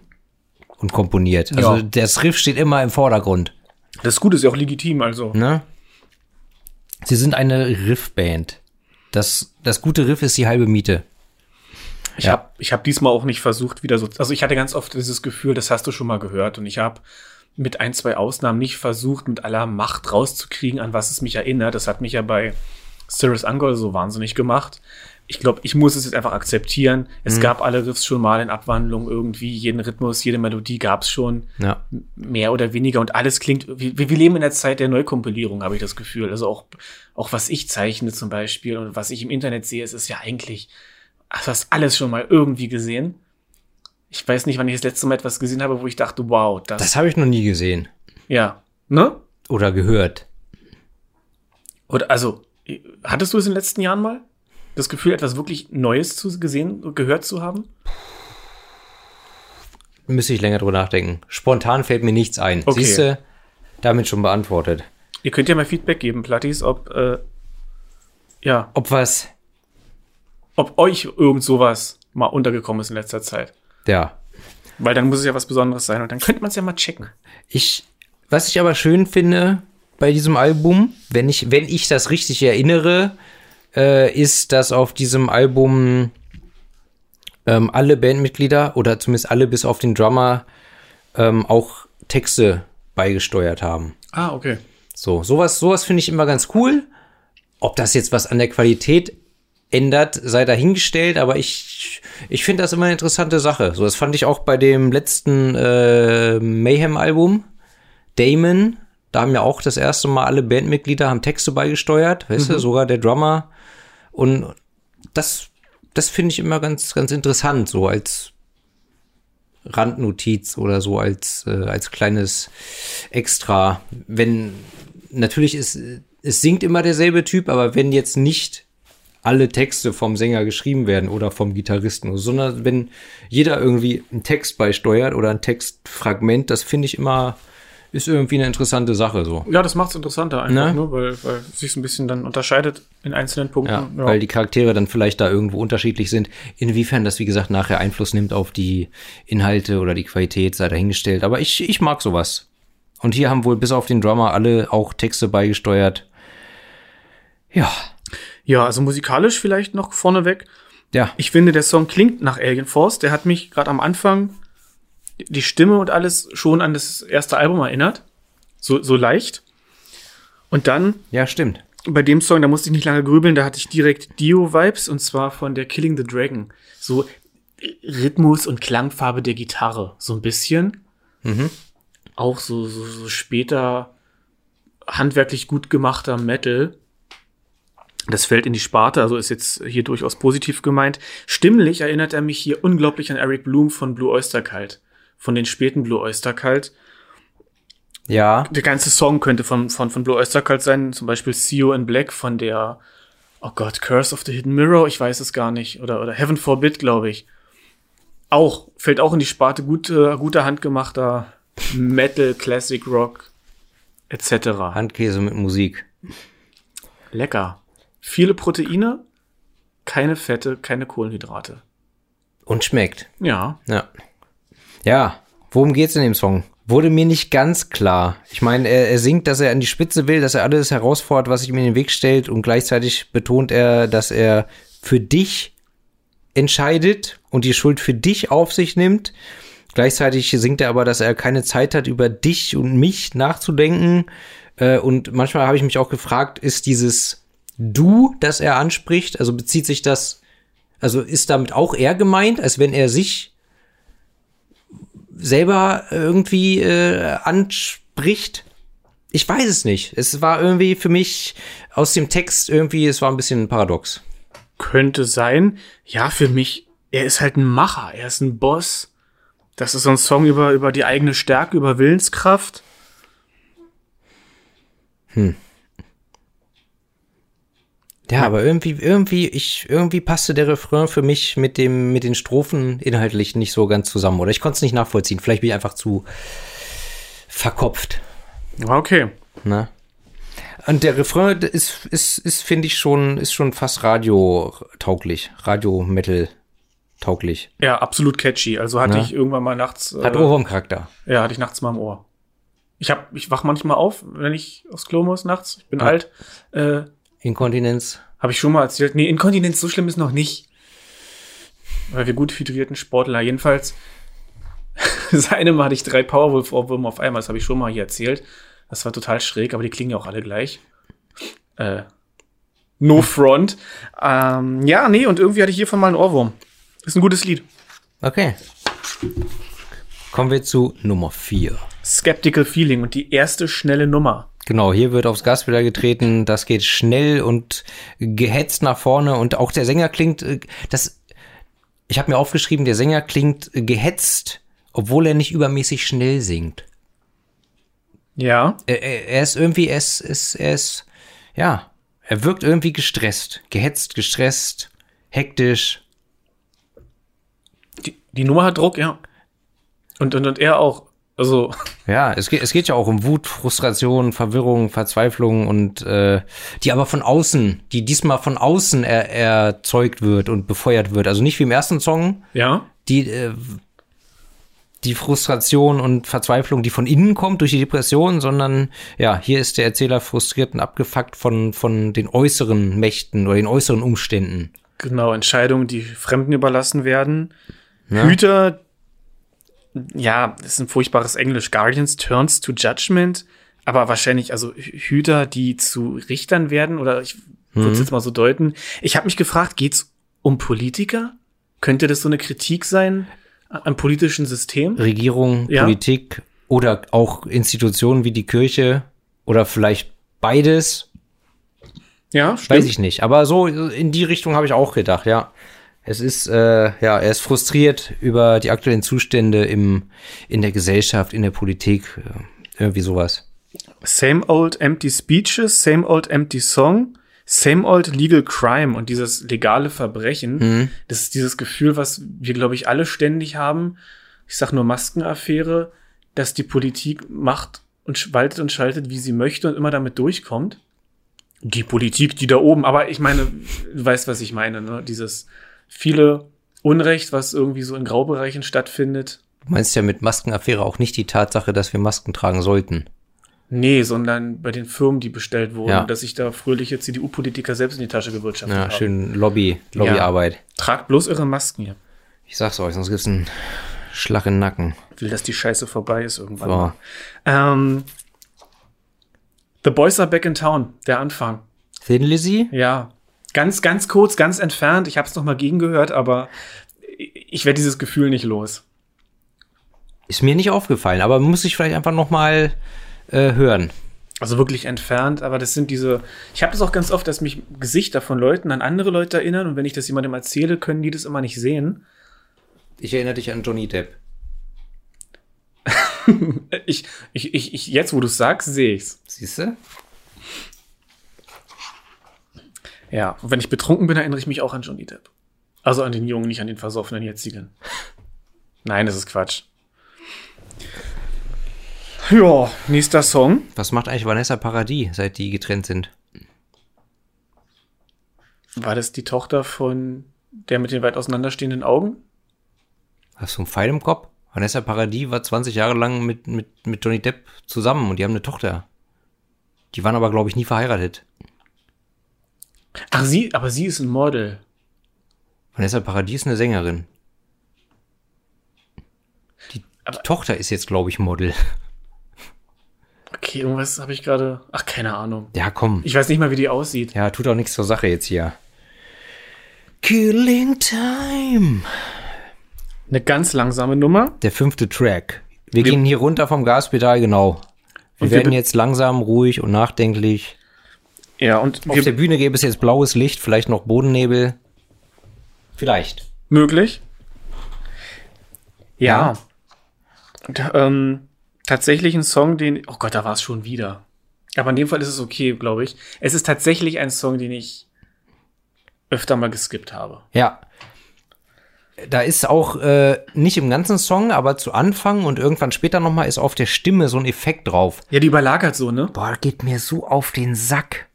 und komponiert. Also Ja. das Riff steht immer im Vordergrund. Das Gute ist ja auch legitim, also. Ne? Sie sind eine Riffband. Das, das gute Riff ist die halbe Miete. Ich Ja. habe ich hab diesmal auch nicht versucht, wieder so. Also ich hatte ganz oft dieses Gefühl, das hast du schon mal gehört. Und ich habe mit ein, zwei Ausnahmen nicht versucht, mit aller Macht rauszukriegen, an was es mich erinnert. Das hat mich ja bei Cyrus Angol so wahnsinnig gemacht. Ich glaube, ich muss es jetzt einfach akzeptieren. Es gab alle Riffs schon mal in Abwandlung irgendwie. Jeden Rhythmus, jede Melodie gab es schon. Ja. Mehr oder weniger. Und alles klingt, wir, wir leben in der Zeit der Neukompilierung, habe ich das Gefühl. Also auch, auch was ich zeichne zum Beispiel und was ich im Internet sehe, es ist ja eigentlich, du hast alles schon mal irgendwie gesehen. Ich weiß nicht, wann ich das letzte Mal etwas gesehen habe, wo ich dachte, wow, das, Das habe ich noch nie gesehen. ja, ne? Oder gehört. Oder, also, hattest du es in den letzten Jahren mal? Das Gefühl, etwas wirklich Neues zu gesehen, gehört zu haben? Müsste ich länger drüber nachdenken. Spontan fällt mir nichts ein. Okay. Siehst du, damit schon beantwortet. Ihr könnt ja mal Feedback geben, Plattis, ob, äh, ja, Ob was, ob euch irgend sowas mal untergekommen ist in letzter Zeit. Ja. Weil dann muss es ja was Besonderes sein und dann könnte man es ja mal checken. Ich, was ich aber schön finde bei diesem Album, wenn ich, wenn ich das richtig erinnere, äh, ist, dass auf diesem Album ähm, alle Bandmitglieder oder zumindest alle bis auf den Drummer ähm, auch Texte beigesteuert haben. Ah, okay. So, sowas, sowas finde ich immer ganz cool. Ob das jetzt was an der Qualität ändert, sei dahingestellt, aber ich, ich finde das immer eine interessante Sache. So, das fand ich auch bei dem letzten äh, Mayhem-Album. Damon, da haben ja auch das erste Mal alle Bandmitglieder haben Texte beigesteuert, weißt du, sogar der Drummer. Und das, das finde ich immer ganz, ganz interessant, so als Randnotiz oder so als, äh, als kleines Extra. Wenn, natürlich ist, es singt immer derselbe Typ, aber wenn jetzt nicht alle Texte vom Sänger geschrieben werden oder vom Gitarristen, sondern wenn jeder irgendwie einen Text beisteuert oder ein Textfragment, das finde ich immer, ist irgendwie eine interessante Sache so. Ja, das macht es interessanter einfach, Ne? nur, weil, weil es sich ein bisschen dann unterscheidet in einzelnen Punkten. Ja, weil die Charaktere dann vielleicht da irgendwo unterschiedlich sind. Inwiefern das, wie gesagt, nachher Einfluss nimmt auf die Inhalte oder die Qualität, sei dahingestellt. Aber ich, ich mag sowas. Und hier haben wohl bis auf den Drummer alle auch Texte beigesteuert. Ja, ja, also musikalisch vielleicht noch vorneweg. ja, Ich finde, der Song klingt nach Alien Force. Der hat mich gerade am Anfang die Stimme und alles schon an das erste Album erinnert. So, so leicht. Und dann ja, stimmt. bei dem Song, da musste ich nicht lange grübeln, da hatte ich direkt Dio-Vibes und zwar von der Killing the Dragon. So Rhythmus und Klangfarbe der Gitarre, so ein bisschen. Auch so, so, so später handwerklich gut gemachter Metal. Das fällt in die Sparte, also ist jetzt hier durchaus positiv gemeint. Stimmlich erinnert er mich hier unglaublich an Eric Bloom von Blue Oyster Cult. Von den späten Blue Oyster Cult Ja, der ganze Song könnte von, von, von Blue Oyster Cult sein, zum Beispiel See You in Black von der, oh Gott, Curse of the Hidden Mirror, ich weiß es gar nicht, oder, oder Heaven Forbid, glaube ich. Auch, fällt auch in die Sparte gute, guter handgemachter Metal, Classic Rock, etc. Handkäse mit Musik. Lecker. Viele Proteine, keine Fette, keine Kohlenhydrate. Und schmeckt. Ja. Ja. Ja, worum geht's in dem Song? Wurde mir nicht ganz klar. Ich meine, er, er singt, dass er an die Spitze will, dass er alles herausfordert, was sich ihm in den Weg stellt und gleichzeitig betont er, dass er für dich entscheidet und die Schuld für dich auf sich nimmt. Gleichzeitig singt er aber, dass er keine Zeit hat, über dich und mich nachzudenken. Äh, Und manchmal habe ich mich auch gefragt, ist dieses Du, das er anspricht, also bezieht sich das, also ist damit auch er gemeint, als wenn er sich selber irgendwie äh, anspricht. Ich weiß es nicht. Es war irgendwie für mich aus dem Text irgendwie, es war ein bisschen paradox. Könnte sein. Ja, für mich, er ist halt ein Macher, er ist ein Boss. Das ist so ein Song über, über die eigene Stärke, über Willenskraft. Ja, aber irgendwie, irgendwie, ich, irgendwie passte der Refrain für mich mit dem, mit den Strophen inhaltlich nicht so ganz zusammen. Oder ich konnte es nicht nachvollziehen. Vielleicht bin ich einfach zu verkopft. Okay. Ne? Und der Refrain ist, ist, ist finde ich schon, ist schon fast radiotauglich, Radio-Metal-tauglich. Ja, absolut catchy. Also hatte Ja. ich irgendwann mal nachts. Hat äh, Ohrwurm-Charakter. ja, hatte ich nachts mal im Ohr. Ich hab, ich wach manchmal auf, wenn ich aufs Klo muss nachts. Ich bin Ja. alt. Äh, Inkontinenz. Habe ich schon mal erzählt. Nee, Inkontinenz, so schlimm ist noch nicht. Weil wir gut hydrierten Sportler. Jedenfalls, das eine Mal hatte ich drei Powerwolf-Ohrwürmer auf einmal. Das habe ich schon mal hier erzählt. Das war total schräg, aber die klingen ja auch alle gleich. Äh, no front. Ähm, ja, nee, und irgendwie hatte ich hiervon mal einen Ohrwurm. Ist ein gutes Lied. Okay. Kommen wir zu Nummer vier. Skeptical Feeling und die erste schnelle Nummer. Genau, hier wird aufs Gaspedal getreten, das geht schnell und gehetzt nach vorne und auch der Sänger klingt, äh, das, ich habe mir aufgeschrieben, der Sänger klingt äh, gehetzt, obwohl er nicht übermäßig schnell singt. Ja. Er, er, er ist irgendwie, er ist, ist, er ist, ja, er wirkt irgendwie gestresst, gehetzt, gestresst, hektisch. Die, die Nummer hat Druck, ja. Und, und, und er auch. Also, Ja, es geht, es geht ja auch um Wut, Frustration, Verwirrung, Verzweiflung und äh, die aber von außen, die diesmal von außen er, erzeugt wird und befeuert wird. Also nicht wie im ersten Song, ja. die äh, die Frustration und Verzweiflung, die von innen kommt durch die Depression, sondern ja, hier ist der Erzähler frustriert und abgefuckt von von den äußeren Mächten oder den äußeren Umständen. Genau, Entscheidungen, die Fremden überlassen werden. Ja. Hüter, ja, das ist ein furchtbares Englisch. Guardians turns to judgment. Aber wahrscheinlich, also Hüter, die zu Richtern werden, oder ich würde es Mhm. jetzt mal so deuten. Ich habe mich gefragt, geht's um Politiker? Könnte das so eine Kritik sein am politischen System? Regierung, Ja. Politik oder auch Institutionen wie die Kirche oder vielleicht beides, Ja, weiß ich nicht. Aber so in die Richtung habe ich auch gedacht, ja. Es ist, äh, ja, er ist frustriert über die aktuellen Zustände im, in der Gesellschaft, in der Politik, äh, irgendwie sowas. Same old empty speeches, same old empty song, same old legal crime und dieses legale Verbrechen, Mhm. das ist dieses Gefühl, was wir, glaube ich, alle ständig haben. Ich sag nur Maskenaffäre, dass die Politik macht und waltet und schaltet, wie sie möchte und immer damit durchkommt. Die Politik, die da oben, aber ich meine, du weißt, was ich meine, ne? Dieses viele Unrecht, was irgendwie so in Graubereichen stattfindet. Du meinst ja mit Maskenaffäre auch nicht die Tatsache, dass wir Masken tragen sollten. Nee, sondern bei den Firmen, die bestellt wurden, Ja. dass sich da fröhliche CDU-Politiker selbst in die Tasche gewirtschaftet Ja, haben. schön Lobby, Lobbyarbeit. Tragt bloß ihre Masken hier. Ich sag's euch, sonst gibt's einen Schlag in den Nacken. Will, dass die Scheiße vorbei ist irgendwann. So. Ähm, The Boys are back in town, der Anfang. Thin Lizzy? Ja, ganz, ganz kurz, ganz entfernt. Ich habe es noch mal gegengehört, aber ich werde dieses Gefühl nicht los. Ist mir nicht aufgefallen, aber muss ich vielleicht einfach noch mal äh, hören. Also wirklich entfernt, aber das sind diese. Ich habe das auch ganz oft, dass mich Gesichter von Leuten an andere Leute erinnern und wenn ich das jemandem erzähle, können die das immer nicht sehen. Ich erinnere dich an Johnny Depp. Ich, ich, ich, ich jetzt, wo du sagst, sehe ich's. Siehst du? Ja, und wenn ich betrunken bin, erinnere ich mich auch an Johnny Depp. Also an den Jungen, nicht an den versoffenen jetzigen. Nein, das ist Quatsch. Ja, nächster Song. Was macht eigentlich Vanessa Paradis, seit die getrennt sind? War das die Tochter von der mit den weit auseinanderstehenden Augen? Hast du einen Pfeil im Kopf? Vanessa Paradis war 20 Jahre lang mit, mit, mit Johnny Depp zusammen und die haben eine Tochter. Die waren aber, glaube ich, nie verheiratet. Ach, sie, aber sie ist ein Model. Vanessa Paradis ist eine Sängerin. Die, die Tochter ist jetzt, glaube ich, Model. Okay, irgendwas habe ich gerade. Ach, keine Ahnung. Ja, komm. Ich weiß nicht mal, wie die aussieht. Ja, tut auch nichts zur Sache jetzt hier. Killing Time. Eine ganz langsame Nummer. Der fünfte Track. Wir, Wir- gehen hier runter vom Gaspedal, genau. Wir wir werden jetzt langsam, ruhig und nachdenklich. Ja, und Auf der Bühne gäbe es jetzt blaues Licht, vielleicht noch Bodennebel. Vielleicht. möglich. Ja. Ja. Ähm, tatsächlich ein Song, den. Oh Gott, da war es schon wieder. Aber in dem Fall ist es okay, glaube ich. Es ist tatsächlich ein Song, den ich öfter mal geskippt habe. Ja. Da ist auch äh, nicht im ganzen Song, aber zu Anfang und irgendwann später nochmal ist auf der Stimme so ein Effekt drauf. Ja, die überlagert so, ne? Boah, geht mir so auf den Sack.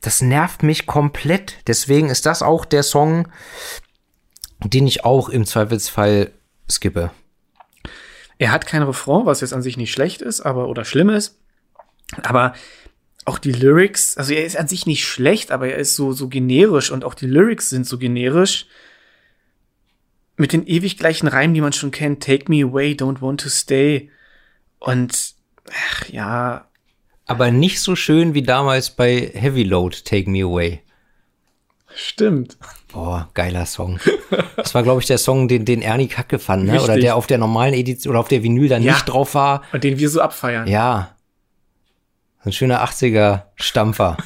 Das nervt mich komplett. Deswegen ist das auch der Song, den ich auch im Zweifelsfall skippe. Er hat kein Refrain, was jetzt an sich nicht schlecht ist, aber oder schlimm ist. Aber auch die Lyrics, also er ist an sich nicht schlecht, aber er ist so so generisch und auch die Lyrics sind so generisch mit den ewig gleichen Reimen, die man schon kennt. Take me away, don't want to stay. Und ach ja, Aber nicht so schön wie damals bei Heavy Load, Take Me Away. stimmt. Boah, geiler Song. Das war, glaube ich, der Song, den, den Ernie Kacke fand, ne? Oder der auf der normalen Edition oder auf der Vinyl dann Ja. nicht drauf war. Und den wir so abfeiern. Ja. Ein schöner 80er Stampfer.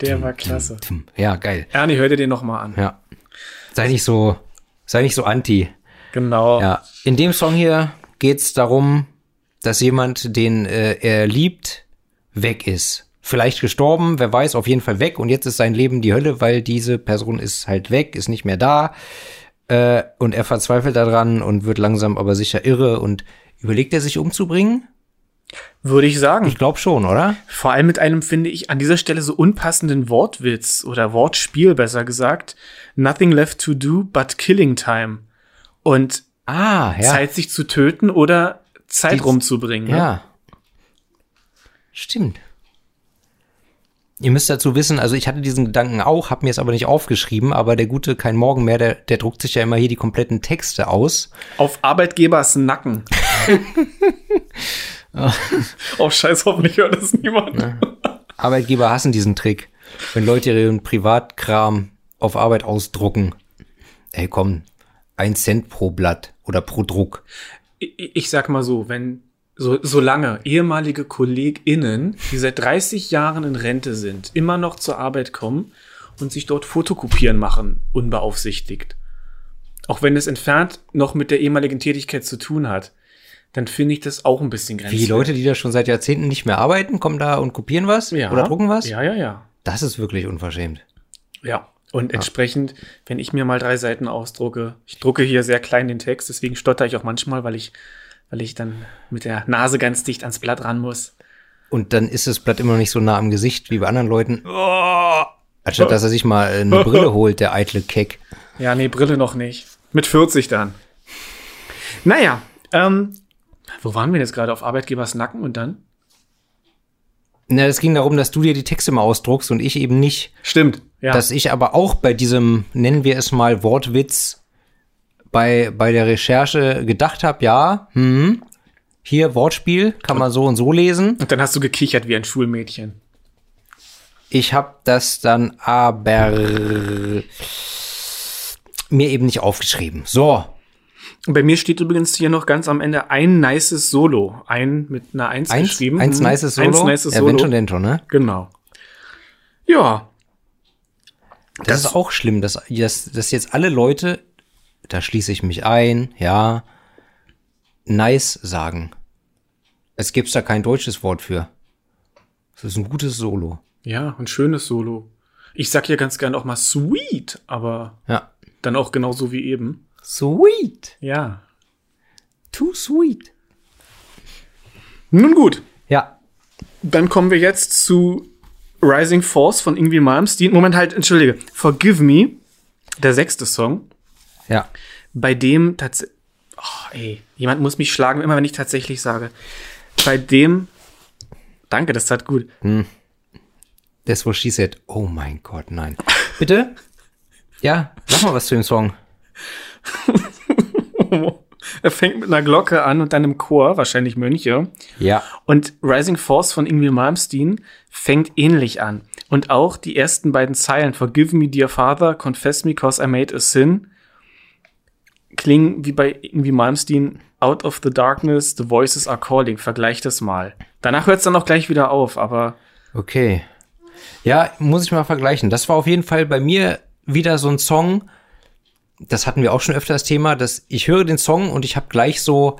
Der war klasse. Ja, geil. Ernie, hör dir den noch mal an. Ja. Sei nicht so, sei nicht so anti. Genau. Ja. In dem Song hier geht's darum, dass jemand, den äh, er liebt, weg ist. Vielleicht gestorben, wer weiß, auf jeden Fall weg. Und jetzt ist sein Leben die Hölle, weil diese Person ist halt weg, ist nicht mehr da. Äh, und er verzweifelt daran und wird langsam aber sicher irre und überlegt er sich umzubringen? Würde ich sagen. Ich glaube schon, oder? Vor allem mit einem, finde ich, an dieser Stelle so unpassenden Wortwitz oder Wortspiel, besser gesagt. Nothing left to do but killing time. Und Ah, ja. Zeit, sich zu töten oder Zeit Die- rumzubringen. Ne? Ja. Stimmt. Ihr müsst dazu wissen, also ich hatte diesen Gedanken auch, habe mir es aber nicht aufgeschrieben, aber der gute Kein Morgen mehr, der, der druckt sich ja immer hier die kompletten Texte aus. Auf Arbeitgebers Nacken. oh, scheiß, hoffentlich hört das niemand. Ne? Arbeitgeber hassen diesen Trick. Wenn Leute ihren Privatkram auf Arbeit ausdrucken. Ey, komm, ein Cent pro Blatt oder pro Druck. Ich, sag mal so, wenn so, solange ehemalige KollegInnen, die seit 30 Jahren in Rente sind, immer noch zur Arbeit kommen und sich dort Fotokopieren machen, unbeaufsichtigt. Auch wenn es entfernt noch mit der ehemaligen Tätigkeit zu tun hat, dann finde ich das auch ein bisschen grenzwertig. Wie Leute, die da schon seit Jahrzehnten nicht mehr arbeiten, kommen da und kopieren was ja, oder drucken was? Ja, ja, ja. Das ist wirklich unverschämt. Ja. Und entsprechend, wenn ich mir mal drei Seiten ausdrucke, ich drucke hier sehr klein den Text, deswegen stotter ich auch manchmal, weil ich weil ich dann mit der Nase ganz dicht ans Blatt ran muss. Und dann ist das Blatt immer noch nicht so nah am Gesicht wie bei anderen Leuten. Oh. Anstatt dass er sich mal eine Brille holt, der eitle Keck. Ja, nee, Brille noch nicht. Mit 40 dann. Naja, ähm, wo waren wir jetzt gerade? Auf Arbeitgebers Nacken und dann? Na, es ging darum, dass du dir die Texte mal ausdruckst und ich eben nicht. Stimmt, ja. Dass ich aber auch bei diesem, nennen wir es mal, Wortwitz bei, bei der Recherche gedacht habe, ja, hm, hier Wortspiel, kann man so und so lesen. Und dann hast du gekichert wie ein Schulmädchen. Ich habe das dann aber mir eben nicht aufgeschrieben. So. Bei mir steht übrigens hier noch ganz am Ende ein nices Solo. Ein mit einer Eins, eins geschrieben. Eins nices Solo. Eins nices Solo. Ja, dentro, ne? Genau. Ja. Das, das, ist auch schlimm, dass, dass, dass jetzt alle Leute da schließe ich mich ein, ja, nice sagen. Es gibt da kein deutsches Wort für. Es ist ein gutes Solo. Ja, ein schönes Solo. Ich sag ja ganz gern auch mal sweet, aber ja. dann auch genauso wie eben. Sweet. Ja. Too sweet. Nun gut. Ja. Dann kommen wir jetzt zu Rising Force von Ingwie Malmsteen. Moment halt, entschuldige. Forgive Me, der sechste Song. Ja. Bei dem tatsächlich. Oh, ey, jemand muss mich schlagen, immer wenn ich tatsächlich sage. Bei dem. Danke, das tat gut. Hm. Das, wo she said, oh mein Gott, nein. Bitte? Ja, sag mal was zu dem Song. er fängt mit einer Glocke an und dann im Chor, wahrscheinlich Mönche. Ja. Und Rising Force von Ingrid Malmsteen fängt ähnlich an. Und auch die ersten beiden Zeilen, Forgive me, dear Father, confess me, cause I made a sin, klingen wie bei irgendwie Malmsteen, Out of the Darkness, the voices are calling. Vergleich das mal. Danach hört es dann auch gleich wieder auf, aber. Okay. Ja, muss ich mal vergleichen. Das war auf jeden Fall bei mir wieder so ein Song. Das hatten wir auch schon öfter das Thema, dass ich höre den Song und ich habe gleich so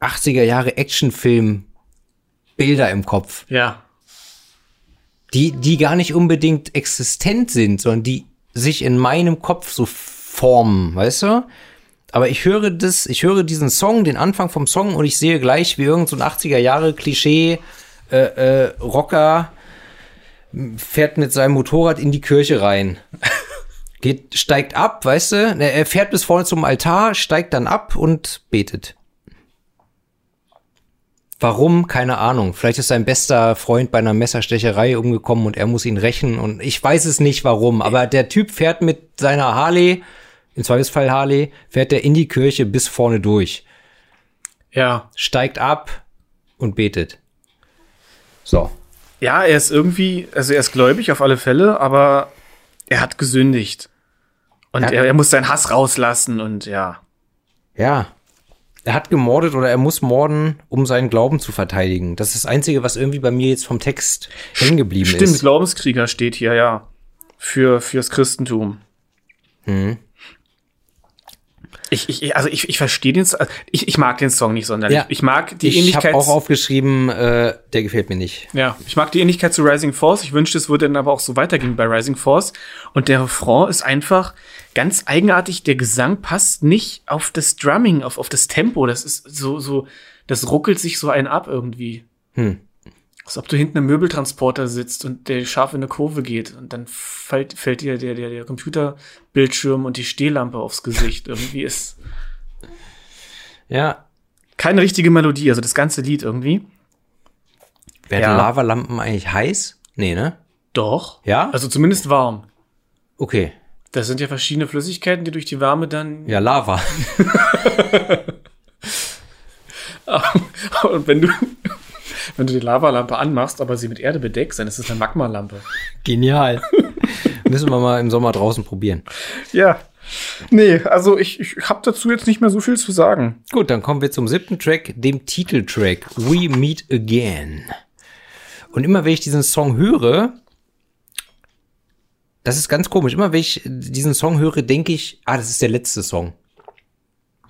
80er Jahre Actionfilm Bilder im Kopf. Ja. Die, die gar nicht unbedingt existent sind, sondern die sich in meinem Kopf so formen, weißt du? aber ich höre das, ich höre diesen Song, den Anfang vom Song und ich sehe gleich, wie irgend so ein 80er Jahre Klischee äh, äh, Rocker fährt mit seinem Motorrad in die Kirche rein. Geht, steigt ab, weißt du? Er fährt bis vorne zum Altar, steigt dann ab und betet. Warum? Keine Ahnung. Vielleicht ist sein bester Freund bei einer Messerstecherei umgekommen und er muss ihn rächen und ich weiß es nicht warum, aber der Typ fährt mit seiner Harley im Zweifelsfall Harley, fährt er in die Kirche bis vorne durch. Ja. Steigt ab und betet. So. Ja, er ist irgendwie, also er ist gläubig auf alle Fälle, aber er hat gesündigt. Und er, er muss seinen Hass rauslassen und ja. Ja. Er hat gemordet oder er muss morden, um seinen Glauben zu verteidigen. Das ist das Einzige, was irgendwie bei mir jetzt vom Text hängen geblieben ist. Stimmt, Glaubenskrieger steht hier, ja. Für, fürs Christentum. Mhm. Ich, ich, also ich, ich verstehe den, also ich, ich mag den Song nicht sonderlich. Ja. Ich mag die ich Ähnlichkeit. Ich habe auch aufgeschrieben, äh, der gefällt mir nicht. Ja, ich mag die Ähnlichkeit zu Rising Force. Ich wünschte, es würde dann aber auch so weitergehen bei Rising Force. Und der Refrain ist einfach ganz eigenartig. Der Gesang passt nicht auf das Drumming, auf, auf das Tempo. Das ist so, so, das ruckelt sich so ein ab irgendwie. Hm. Als ob du hinten im Möbeltransporter sitzt und der scharf in eine Kurve geht und dann fällt, fällt dir der, der, der Computerbildschirm und die Stehlampe aufs Gesicht. Irgendwie ist. Ja. Keine richtige Melodie, also das ganze Lied irgendwie. Werden ja. Lavalampen eigentlich heiß? Nee, ne? Doch. Ja? Also zumindest warm. Okay. Das sind ja verschiedene Flüssigkeiten, die durch die Wärme dann. Ja, Lava. Und wenn du, wenn du die Lavalampe anmachst, aber sie mit Erde bedeckst, dann ist es eine Magmalampe. Genial. Müssen wir mal im Sommer draußen probieren. Ja. Nee, also ich, ich habe dazu jetzt nicht mehr so viel zu sagen. Gut, dann kommen wir zum siebten Track, dem Titeltrack We Meet Again. Und immer wenn ich diesen Song höre, das ist ganz komisch, immer wenn ich diesen Song höre, denke ich, ah, das ist der letzte Song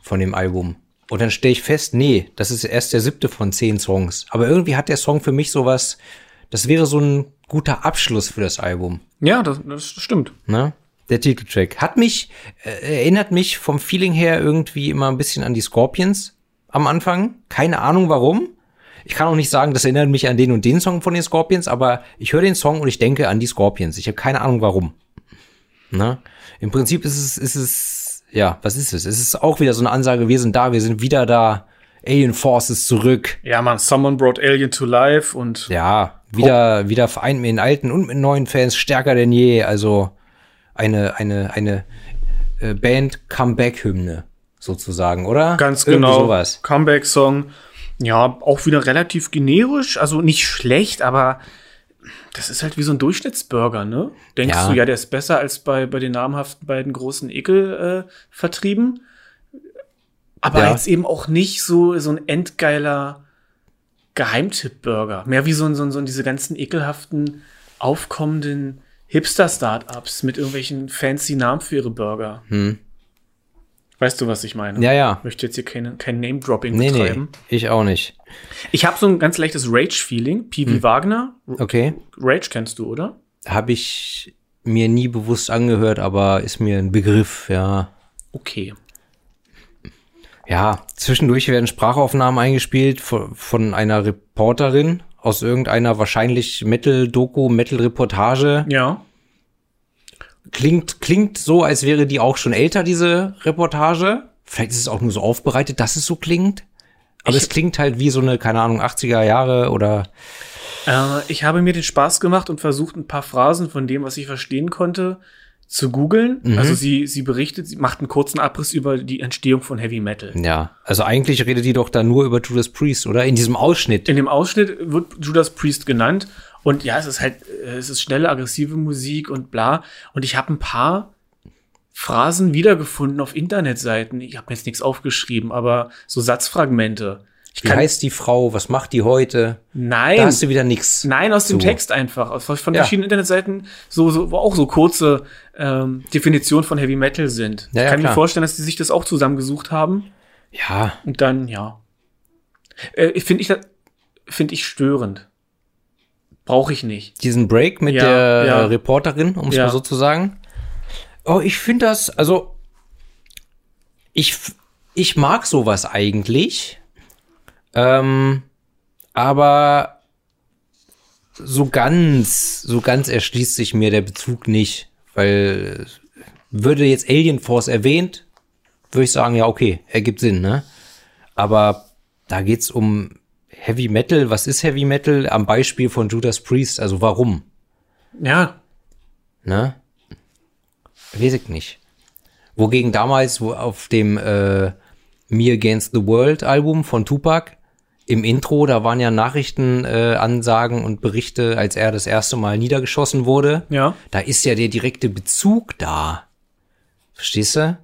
von dem Album. Und dann stelle ich fest, nee, das ist erst der siebte von zehn Songs. Aber irgendwie hat der Song für mich sowas, das wäre so ein guter Abschluss für das Album. Ja, das, das stimmt. Ne? Der Titeltrack. Hat mich, äh, erinnert mich vom Feeling her irgendwie immer ein bisschen an die Scorpions am Anfang. Keine Ahnung warum. Ich kann auch nicht sagen, das erinnert mich an den und den Song von den Scorpions, aber ich höre den Song und ich denke an die Scorpions. Ich habe keine Ahnung warum. Ne? Im Prinzip ist es, ist es, ja, was ist es? Es ist auch wieder so eine Ansage, wir sind da, wir sind wieder da. Alien Forces zurück. Ja, man, someone brought Alien to life und. Ja, wieder, wieder vereint mit den alten und mit neuen Fans stärker denn je. Also eine, eine, eine äh, Band-Comeback-Hymne sozusagen, oder? Ganz genau. Comeback-Song. Ja, auch wieder relativ generisch, also nicht schlecht, aber das ist halt wie so ein Durchschnittsburger, ne? Denkst Ja. du, ja, der ist besser als bei, bei den namhaften beiden großen Ekel äh, vertrieben. Aber Ja. jetzt eben auch nicht so, so ein endgeiler Geheimtipp-Burger. Mehr wie so ein, so ein, so ein diese ganzen ekelhaften, aufkommenden Hipster-Startups mit irgendwelchen fancy Namen für ihre Burger. Hm. Weißt du, was ich meine? Ja, ja. möchte jetzt hier keine, kein Name-Dropping Nee, nee, betreiben. ich auch nicht. Ich habe so ein ganz leichtes Rage-Feeling. P.V. Hm. Wagner. Okay. Rage kennst du, oder? Habe ich mir nie bewusst angehört, aber ist mir ein Begriff, ja. Okay. Ja, zwischendurch werden Sprachaufnahmen eingespielt von, von einer Reporterin aus irgendeiner wahrscheinlich Metal-Doku, Metal-Reportage. Ja. Klingt, klingt so, als wäre die auch schon älter, diese Reportage. Vielleicht ist es auch nur so aufbereitet, dass es so klingt. Aber Ich- es klingt halt wie so eine, keine Ahnung, 80er Jahre oder Äh, ich habe mir den Spaß gemacht und versucht, ein paar Phrasen von dem, was ich verstehen konnte, zu googeln. Mhm. Also sie, sie berichtet, sie macht einen kurzen Abriss über die Entstehung von Heavy Metal. ja. Also eigentlich redet die doch da nur über Judas Priest, oder? In diesem Ausschnitt. In dem Ausschnitt wird Judas Priest genannt. Und ja, es ist halt, äh, es ist schnelle, aggressive Musik und bla. Und ich habe ein paar Phrasen wiedergefunden auf Internetseiten. Ich habe mir jetzt nichts aufgeschrieben, aber so Satzfragmente. Ich Wie heißt die Frau? Was macht die heute? nein, Da hast du wieder nix. nein, aus dem So. Text einfach. Aus, von Ja. verschiedenen Internetseiten, so, so, wo auch so kurze ähm, Definitionen von Heavy Metal sind. Ja, ja, ich kann mir klar. vorstellen, dass die sich das auch zusammengesucht haben. Ja, Und dann, ja. Äh, Finde ich, das- find ich störend. Brauche ich nicht. diesen Break mit Ja, der ja. Reporterin, um es Ja. mal so zu sagen. Oh, ich finde das, also ich, ich mag sowas eigentlich, ähm, aber so ganz, so ganz erschließt sich mir der Bezug nicht, weil äh, würde jetzt Alien Force erwähnt, würde ich sagen, ja, okay, ergibt Sinn, ne? Aber da geht's um Heavy Metal. Was ist Heavy Metal? Am Beispiel von Judas Priest. Also warum? Ja, Ne? Weiß ich nicht. Wogegen damals wo auf dem äh, Me Against the World Album von Tupac im Intro, da waren ja Nachrichtenansagen äh, Ansagen und Berichte, als er das erste Mal niedergeschossen wurde. ja. Da ist ja der direkte Bezug da. Verstehst du?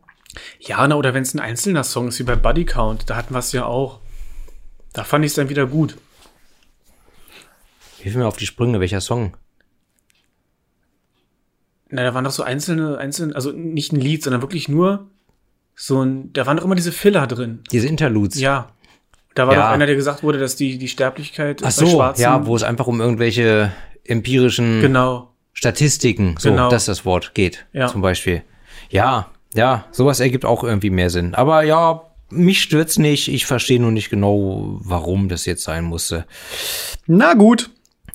Ja, na, oder wenn es ein einzelner Song ist, wie bei Buddy Count, da hatten wir es ja auch. Da fand ich es dann wieder gut. Hilf mir auf die Sprünge, welcher Song? Na, da waren doch so einzelne, einzelne, also nicht ein Lied, sondern wirklich nur so ein, da waren doch immer diese Filler drin. Diese Interludes. Ja. Da war Ja. doch einer, der gesagt wurde, dass die, die Sterblichkeit Ach so, ja, wo es einfach um irgendwelche empirischen Genau. Statistiken, so, Genau. das ist das Wort, geht, Ja. zum Beispiel. Ja, ja, sowas ergibt auch irgendwie mehr Sinn. Aber ja, mich stört's nicht. Ich verstehe nur nicht genau, warum das jetzt sein musste. Na gut.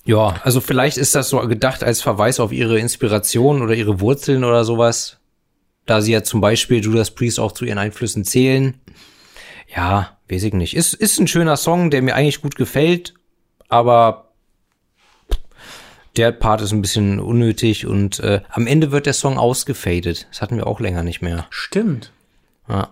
Ja, also vielleicht ist das so gedacht als Verweis auf ihre Inspiration oder ihre Wurzeln oder sowas. Da sie ja zum Beispiel Judas Priest auch zu ihren Einflüssen zählen. Ja, weiß ich nicht. Ist, ist ein schöner Song, der mir eigentlich gut gefällt, aber Der Part ist ein bisschen unnötig und äh, am Ende wird der Song ausgefadet. Das hatten wir auch länger nicht mehr. Stimmt. Ja.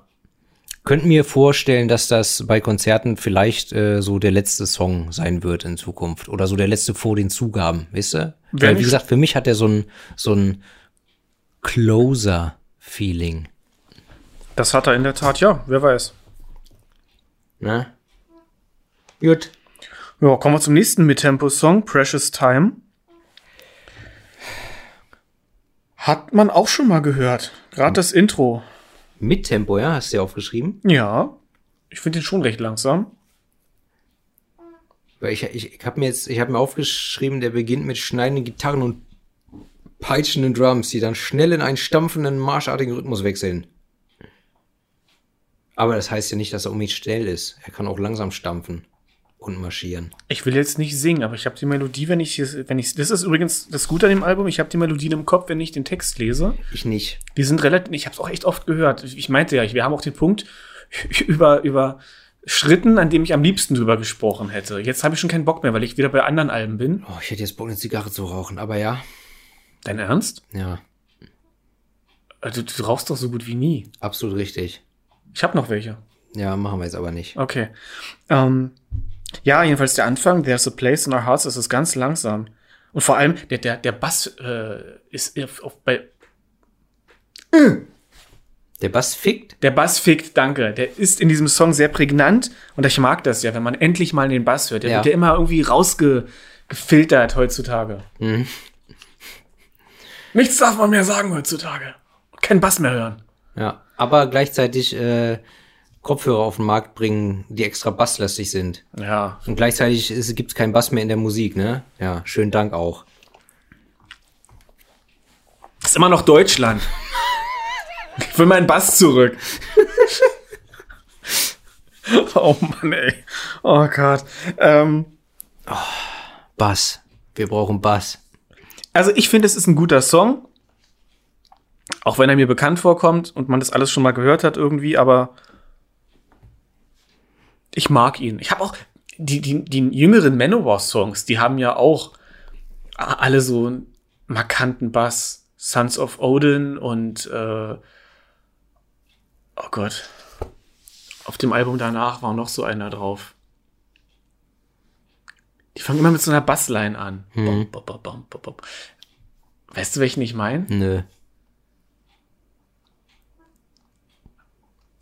Könnten mir vorstellen, dass das bei Konzerten vielleicht äh, so der letzte Song sein wird in Zukunft. Oder so der letzte vor den Zugaben, weißt du? Wenn Weil, wie gesagt, für mich hat der so ein, so ein Closer-Feeling. Das hat er in der Tat, ja, wer weiß. Ne? Gut. Ja, kommen wir zum nächsten Mittempo-Song, Precious Time. Hat man auch schon mal gehört. Gerade das Intro. Mit Tempo, ja? Hast du ja aufgeschrieben? Ja. Ich finde den schon recht langsam. Weil ich, ich, ich habe mir jetzt, ich habe mir aufgeschrieben, der beginnt mit schneidenden Gitarren und peitschenden Drums, die dann schnell in einen stampfenden, marschartigen Rhythmus wechseln. Aber das heißt ja nicht, dass er unbedingt schnell ist. Er kann auch langsam stampfen und marschieren. Ich will jetzt nicht singen, aber ich habe die Melodie, wenn ich wenn ich, das ist übrigens das Gute an dem Album, ich habe die Melodien im Kopf, wenn ich den Text lese. Ich nicht. Die sind relativ, ich habe es auch echt oft gehört. Ich meinte ja, wir haben auch den Punkt über, über Schritten, an dem ich am liebsten drüber gesprochen hätte. Jetzt habe ich schon keinen Bock mehr, weil ich wieder bei anderen Alben bin. Oh, ich hätte jetzt Bock, eine Zigarre zu rauchen, aber ja. Dein Ernst? Ja, Also, du rauchst doch so gut wie nie. absolut richtig. Ich habe noch welche. Ja, machen wir jetzt aber nicht. Okay. Ähm, ja, jedenfalls der Anfang, There's a Place in Our Hearts, das ist ganz langsam. Und vor allem, der, der, der Bass äh, ist auf, bei. Der Bass fickt. Der Bass fickt, danke. Der ist in diesem Song sehr prägnant und ich mag das ja, wenn man endlich mal den Bass hört. Der Ja. wird ja immer irgendwie rausgefiltert heutzutage. Mhm. Nichts darf man mehr sagen heutzutage. Kein Bass mehr hören. Ja, aber gleichzeitig äh, Kopfhörer auf den Markt bringen, die extra basslastig sind. Ja. Und gleichzeitig gibt es keinen Bass mehr in der Musik, ne? Ja, schönen Dank auch. Das ist immer noch Deutschland. Ich will meinen Bass zurück. oh Mann, ey. Oh Gott. Ähm, Bass. Wir brauchen Bass. also ich finde, es ist ein guter Song. Auch wenn er mir bekannt vorkommt und man das alles schon mal gehört hat irgendwie, aber ich mag ihn. Ich habe auch die, die, die jüngeren Manowar-Songs, die haben ja auch alle so einen markanten Bass. Sons of Odin und äh, oh Gott. Auf dem Album danach war noch so einer drauf. Die fangen immer mit so einer Bassline an. Bom, bom, bom, bom. Weißt du, welchen ich meine? Nö.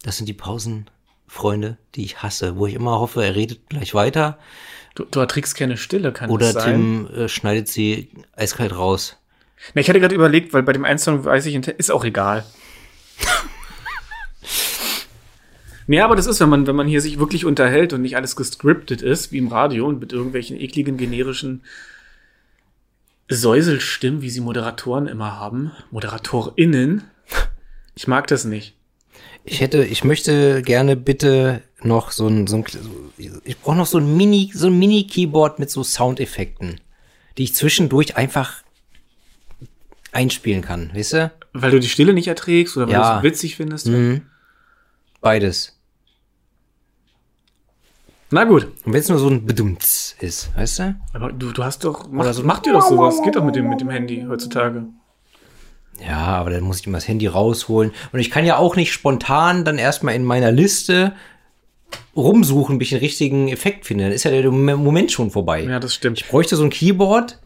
Das sind die Pausenfreunde, die ich hasse, wo ich immer hoffe, er redet gleich weiter. Du, du erträgst keine Stille, kann Oder das sein? Tim äh, schneidet sie eiskalt raus. Na, ich hatte gerade überlegt, weil bei dem einen Song weiß ich, ist auch egal. nee, aber das ist, wenn man, wenn man hier sich wirklich unterhält und nicht alles gescriptet ist, wie im Radio und mit irgendwelchen ekligen, generischen Säuselstimmen, wie sie Moderatoren immer haben. ModeratorInnen. Ich mag das nicht. Ich hätte, ich möchte gerne bitte noch so ein, so ein ich brauche noch so ein Mini, so ein Mini-Keyboard mit so Soundeffekten, die ich zwischendurch einfach einspielen kann, weißt du? Weil du die Stille nicht erträgst oder weil Ja. du es witzig findest. Mhm. Beides. Na gut. Und wenn es nur so ein Bedumts ist, weißt du? Aber du, du hast doch, mach, Oder so- mach dir doch sowas. Geht doch mit dem, mit dem Handy heutzutage. Ja, aber dann muss ich immer das Handy rausholen. Und ich kann ja auch nicht spontan dann erstmal in meiner Liste rumsuchen, bis ich den richtigen Effekt finde. Dann ist ja der Moment schon vorbei. Ja, das stimmt. Ich bräuchte so ein Keyboard,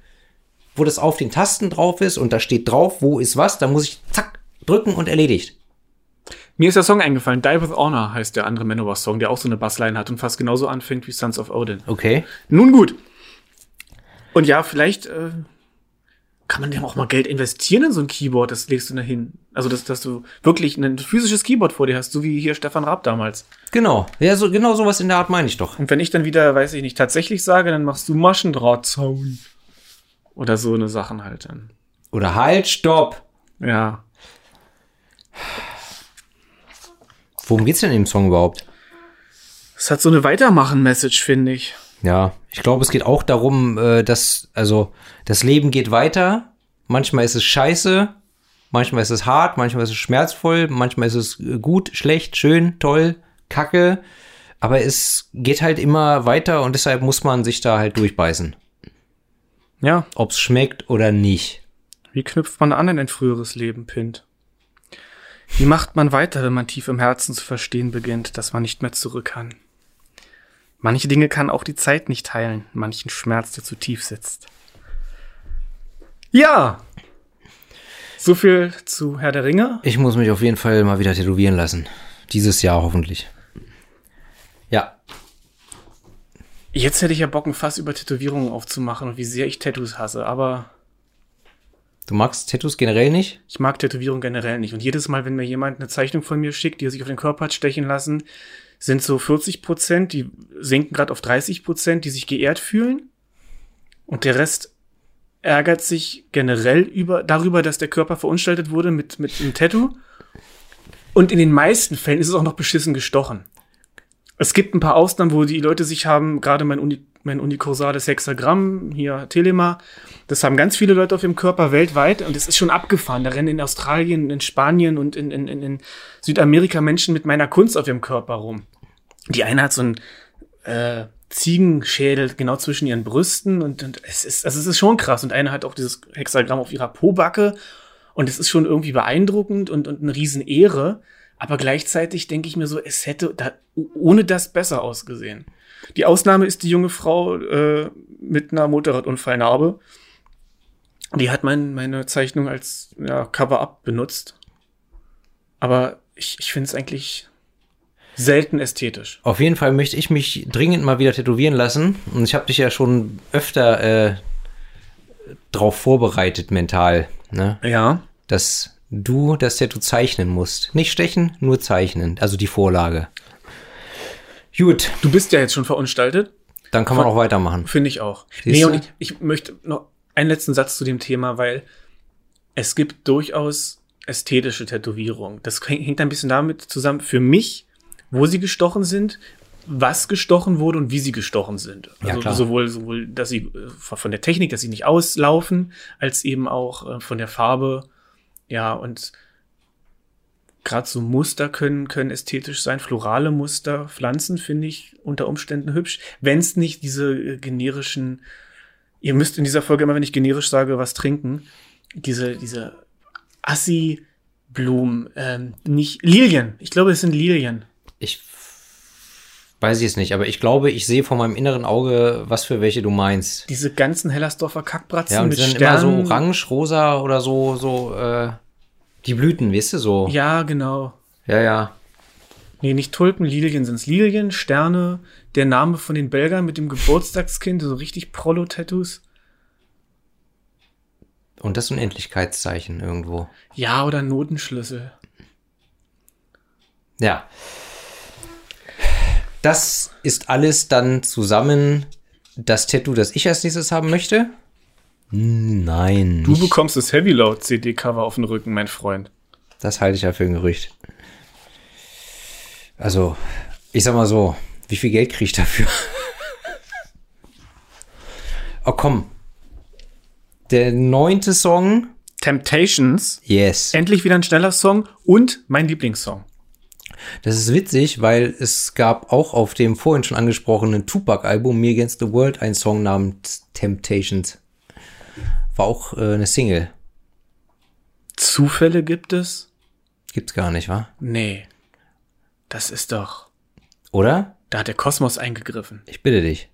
wo das auf den Tasten drauf ist und da steht drauf, wo ist was. Da muss ich zack drücken und erledigt. Mir ist der Song eingefallen. Die with Honor heißt der andere Manowar-Song, der auch so eine Bassline hat und fast genauso anfängt wie Sons of Odin. Okay. Nun gut. Und ja, vielleicht äh, kann man dem auch mal Geld investieren in so ein Keyboard, das legst du da hin. Also, dass, dass du wirklich ein physisches Keyboard vor dir hast, so wie hier Stefan Raab damals. Genau. Ja, so, genau sowas in der Art meine ich doch. Und wenn ich dann wieder, weiß ich nicht, tatsächlich sage, dann machst du Maschendrahtzaun. Oder so eine Sachen halt dann. Oder halt, stopp. Ja. Worum geht's denn im Song überhaupt? Es hat so eine Weitermachen-Message, finde ich. Ja, ich glaube, es geht auch darum, äh, dass, also, das Leben geht weiter. Manchmal ist es scheiße, manchmal ist es hart, manchmal ist es schmerzvoll, manchmal ist es äh, gut, schlecht, schön, toll, kacke. Aber es geht halt immer weiter und deshalb muss man sich da halt durchbeißen. Ja, Ob's schmeckt oder nicht. wie knüpft man an in ein früheres Leben, Pint? Wie macht man weiter, wenn man tief im Herzen zu verstehen beginnt, dass man nicht mehr zurück kann? Manche Dinge kann auch die Zeit nicht heilen, manchen Schmerz, der zu tief sitzt. Ja! So viel zu Herr der Ringe. Ich muss mich auf jeden Fall mal wieder tätowieren lassen. Dieses Jahr hoffentlich. Ja, Jetzt hätte ich ja Bock, ein Fass über Tätowierungen aufzumachen und wie sehr ich Tattoos hasse, aber du magst Tattoos generell nicht? ich mag Tätowierungen generell nicht. Und jedes Mal, wenn mir jemand eine Zeichnung von mir schickt, die er sich auf den Körper hat stechen lassen, sind so 40 Prozent, die sinken gerade auf 30 Prozent, die sich geehrt fühlen. Und der Rest ärgert sich generell über, darüber, dass der Körper verunstaltet wurde mit, mit einem Tattoo. Und in den meisten Fällen ist es auch noch beschissen gestochen. Es gibt ein paar Ausnahmen, wo die Leute sich haben, gerade mein, Uni, mein unikursales Hexagramm, hier Telema, das haben ganz viele Leute auf ihrem Körper weltweit und es ist schon abgefahren. Da rennen in Australien, in Spanien und in, in, in, in Südamerika Menschen mit meiner Kunst auf ihrem Körper rum. Die eine hat so ein äh, Ziegenschädel genau zwischen ihren Brüsten und, und es ist, also es ist schon krass. Und eine hat auch dieses Hexagramm auf ihrer Pobacke und es ist schon irgendwie beeindruckend und, und eine Riesenehre. Aber gleichzeitig denke ich mir so, es hätte da ohne das besser ausgesehen. Die Ausnahme ist die junge Frau äh, mit einer Motorradunfallnarbe. Die hat mein, meine Zeichnung als ja, Cover-up benutzt. Aber ich, ich finde es eigentlich selten ästhetisch. Auf jeden Fall möchte ich mich dringend mal wieder tätowieren lassen. Und ich habe dich ja schon öfter äh, drauf vorbereitet mental, ne? Ja. dass du das Tattoo zeichnen musst. Nicht stechen, nur zeichnen. Also die Vorlage. Gut, Du bist ja jetzt schon verunstaltet. dann kann man auch weitermachen. Finde ich auch. Siehst nee, du? und ich, ich möchte noch einen letzten Satz zu dem Thema, weil es gibt durchaus ästhetische Tätowierungen. Das häng- hängt ein bisschen damit zusammen, für mich, wo sie gestochen sind, was gestochen wurde und wie sie gestochen sind. Ja, Also klar. sowohl, sowohl, dass sie äh, von der Technik, dass sie nicht auslaufen, als eben auch äh, von der Farbe. Ja, und gerade so Muster können, können ästhetisch sein. Florale Muster, Pflanzen finde ich unter Umständen hübsch. Wenn es nicht diese äh, generischen, ihr müsst in dieser Folge immer, wenn ich generisch sage, was trinken, diese, diese Assi-Blumen, ähm, nicht, Lilien. Ich glaube, es sind Lilien. Ich weiß ich es nicht, aber ich glaube, ich sehe vor meinem inneren Auge, was für welche du meinst. Diese ganzen Hellersdorfer Kackbratzen Ja, und mit sind immer Sternen. so orange, rosa oder so, so, äh, die Blüten, weißt du, so. Ja, genau. ja. ja. Nee, nicht Tulpen, Lilien sind's. Lilien, Sterne, der Name von den Belgern mit dem Geburtstagskind, so richtig Prolo-Tattoos. Und das Unendlichkeitszeichen irgendwo. Ja, oder Notenschlüssel. Ja. Das ist alles dann zusammen das Tattoo, das ich als nächstes haben möchte? Nein. Du bekommst das Heavy Load CD-Cover auf den Rücken, mein Freund. Das halte ich ja für ein Gerücht. Also, ich sag mal so, wie viel Geld krieg ich dafür? oh komm. Der neunte Song. Temptations. Yes. Endlich wieder ein schneller Song und mein Lieblingssong. Das ist witzig, weil es gab auch auf dem vorhin schon angesprochenen Tupac-Album Me Against the World einen Song namens Temptations. War auch äh, eine Single. Zufälle gibt es? Gibt's gar nicht, wa? Nee. Das ist doch. Oder? Da hat der Kosmos eingegriffen. Ich bitte dich.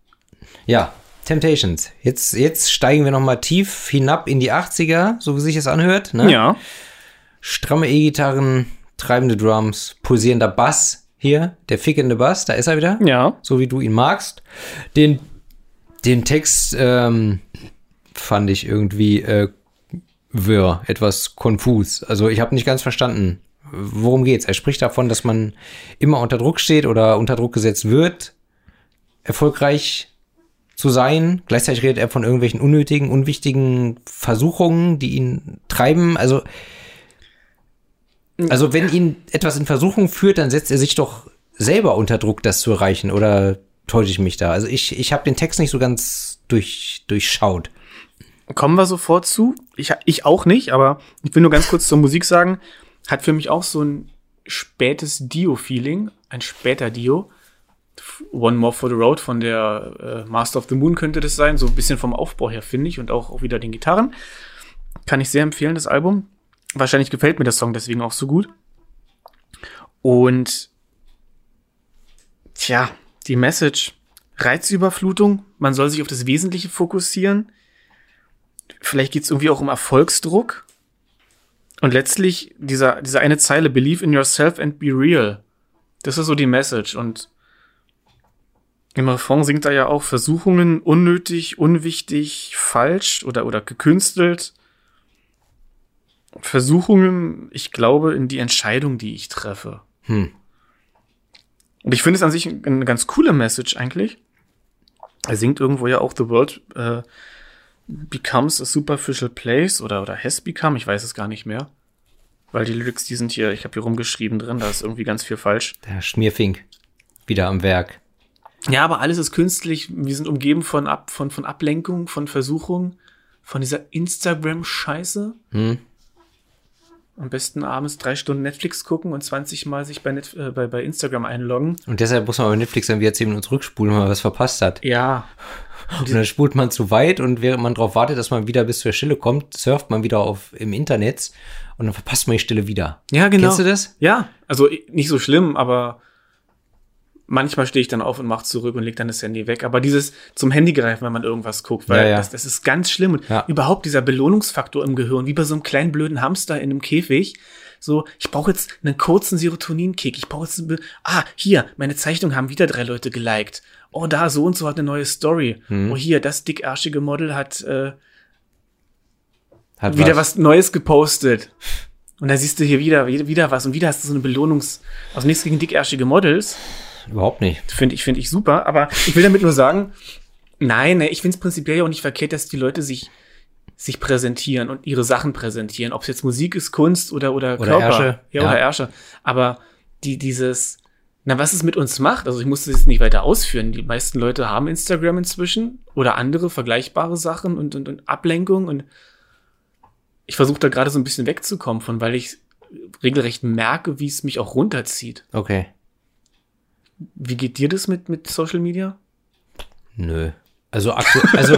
Ja, Temptations. Jetzt, jetzt steigen wir noch mal tief hinab in die 80er, so wie sich es anhört. Ne? Ja. Stramme E-Gitarren, treibende Drums, pulsierender Bass. Hier, der fickende Bass, da ist er wieder. Ja. So wie du ihn magst. Den, den Text ähm, fand ich irgendwie äh, wirr, etwas konfus. Also ich habe nicht ganz verstanden, worum geht's. Er spricht davon, dass man immer unter Druck steht oder unter Druck gesetzt wird, erfolgreich zu sein. Gleichzeitig redet er von irgendwelchen unnötigen, unwichtigen Versuchungen, die ihn treiben. Also, also wenn ihn etwas in Versuchung führt, dann setzt er sich doch selber unter Druck, das zu erreichen. Oder täusche ich mich da? Also ich, ich habe den Text nicht so ganz durch, durchschaut. Kommen wir sofort zu. Ich, ich auch nicht, aber ich will nur ganz kurz zur Musik sagen. Hat für mich auch so ein spätes Dio-Feeling, ein später Dio. One More for the Road von der äh, Master of the Moon könnte das sein. So ein bisschen vom Aufbau her, finde ich. Und auch, auch wieder den Gitarren. Kann ich sehr empfehlen, das Album. Wahrscheinlich gefällt mir der Song deswegen auch so gut. Und tja, die Message. Reizüberflutung. Man soll sich auf das Wesentliche fokussieren. Vielleicht geht es irgendwie auch um Erfolgsdruck. Und letztlich dieser, dieser eine Zeile, Believe in yourself and be real. Das ist so die Message. Und im Refrain singt er ja auch Versuchungen unnötig, unwichtig, falsch oder, oder gekünstelt. Versuchungen, ich glaube, in die Entscheidung, die ich treffe. Hm. Und ich finde es an sich eine ganz coole Message eigentlich. Er singt irgendwo ja auch The World äh, becomes a superficial place oder, oder has become, ich weiß es gar nicht mehr. Weil die Lyrics, die sind hier, ich habe hier rumgeschrieben drin, da ist irgendwie ganz viel falsch. Der Schmierfink. Wieder am Werk. Ja, aber alles ist künstlich. Wir sind umgeben von, Ab, von, von Ablenkung, von Versuchung, von dieser Instagram-Scheiße. Hm. Am besten abends drei Stunden Netflix gucken und 20 Mal sich bei, Net, äh, bei, bei Instagram einloggen. Und deshalb muss man bei Netflix dann wieder 10 Minuten zurückspulen, wenn man was verpasst hat. Ja. Und dann spult man zu weit und während man darauf wartet, dass man wieder bis zur Stille kommt, surft man wieder auf im Internet und dann verpasst man die Stille wieder. Ja, genau. Kennst du das? Ja, also nicht so schlimm, aber manchmal stehe ich dann auf und mache zurück und leg dann das Handy weg. Aber dieses zum Handy greifen, wenn man irgendwas guckt, weil Ja, ja. Das, das ist ganz schlimm. Und Ja. überhaupt dieser Belohnungsfaktor im Gehirn, wie bei so einem kleinen blöden Hamster in einem Käfig. So, ich brauche jetzt einen kurzen Serotoninkick. Ich brauche jetzt, ah, hier, meine Zeichnung haben wieder drei Leute geliked. Oh, da, so und so hat eine neue Story. Hm. Oh, hier, das dickärschige Model hat äh, Hat wieder was. Neues gepostet. Und da siehst du hier wieder, wieder, wieder was und wieder hast du so eine Belohnungs, also nichts gegen dickärschige Models. Überhaupt nicht. Finde ich, finde ich super. Aber ich will damit nur sagen, nein, ne, ich finde es prinzipiell ja auch nicht verkehrt, dass die Leute sich, sich präsentieren und ihre Sachen präsentieren. Ob es jetzt Musik ist, Kunst oder, oder, Oder Körper. Ärsche. Ja, Ja. oder Ärsche. Aber die, dieses, na, was es mit uns macht, also ich muss das jetzt nicht weiter ausführen. Die meisten Leute haben Instagram inzwischen oder andere vergleichbare Sachen und, und, und Ablenkung und ich versuche da gerade so ein bisschen wegzukommen von, weil ich regelrecht merke, wie es mich auch runterzieht. Okay. Wie geht dir das mit, mit Social Media? Nö. Also, also,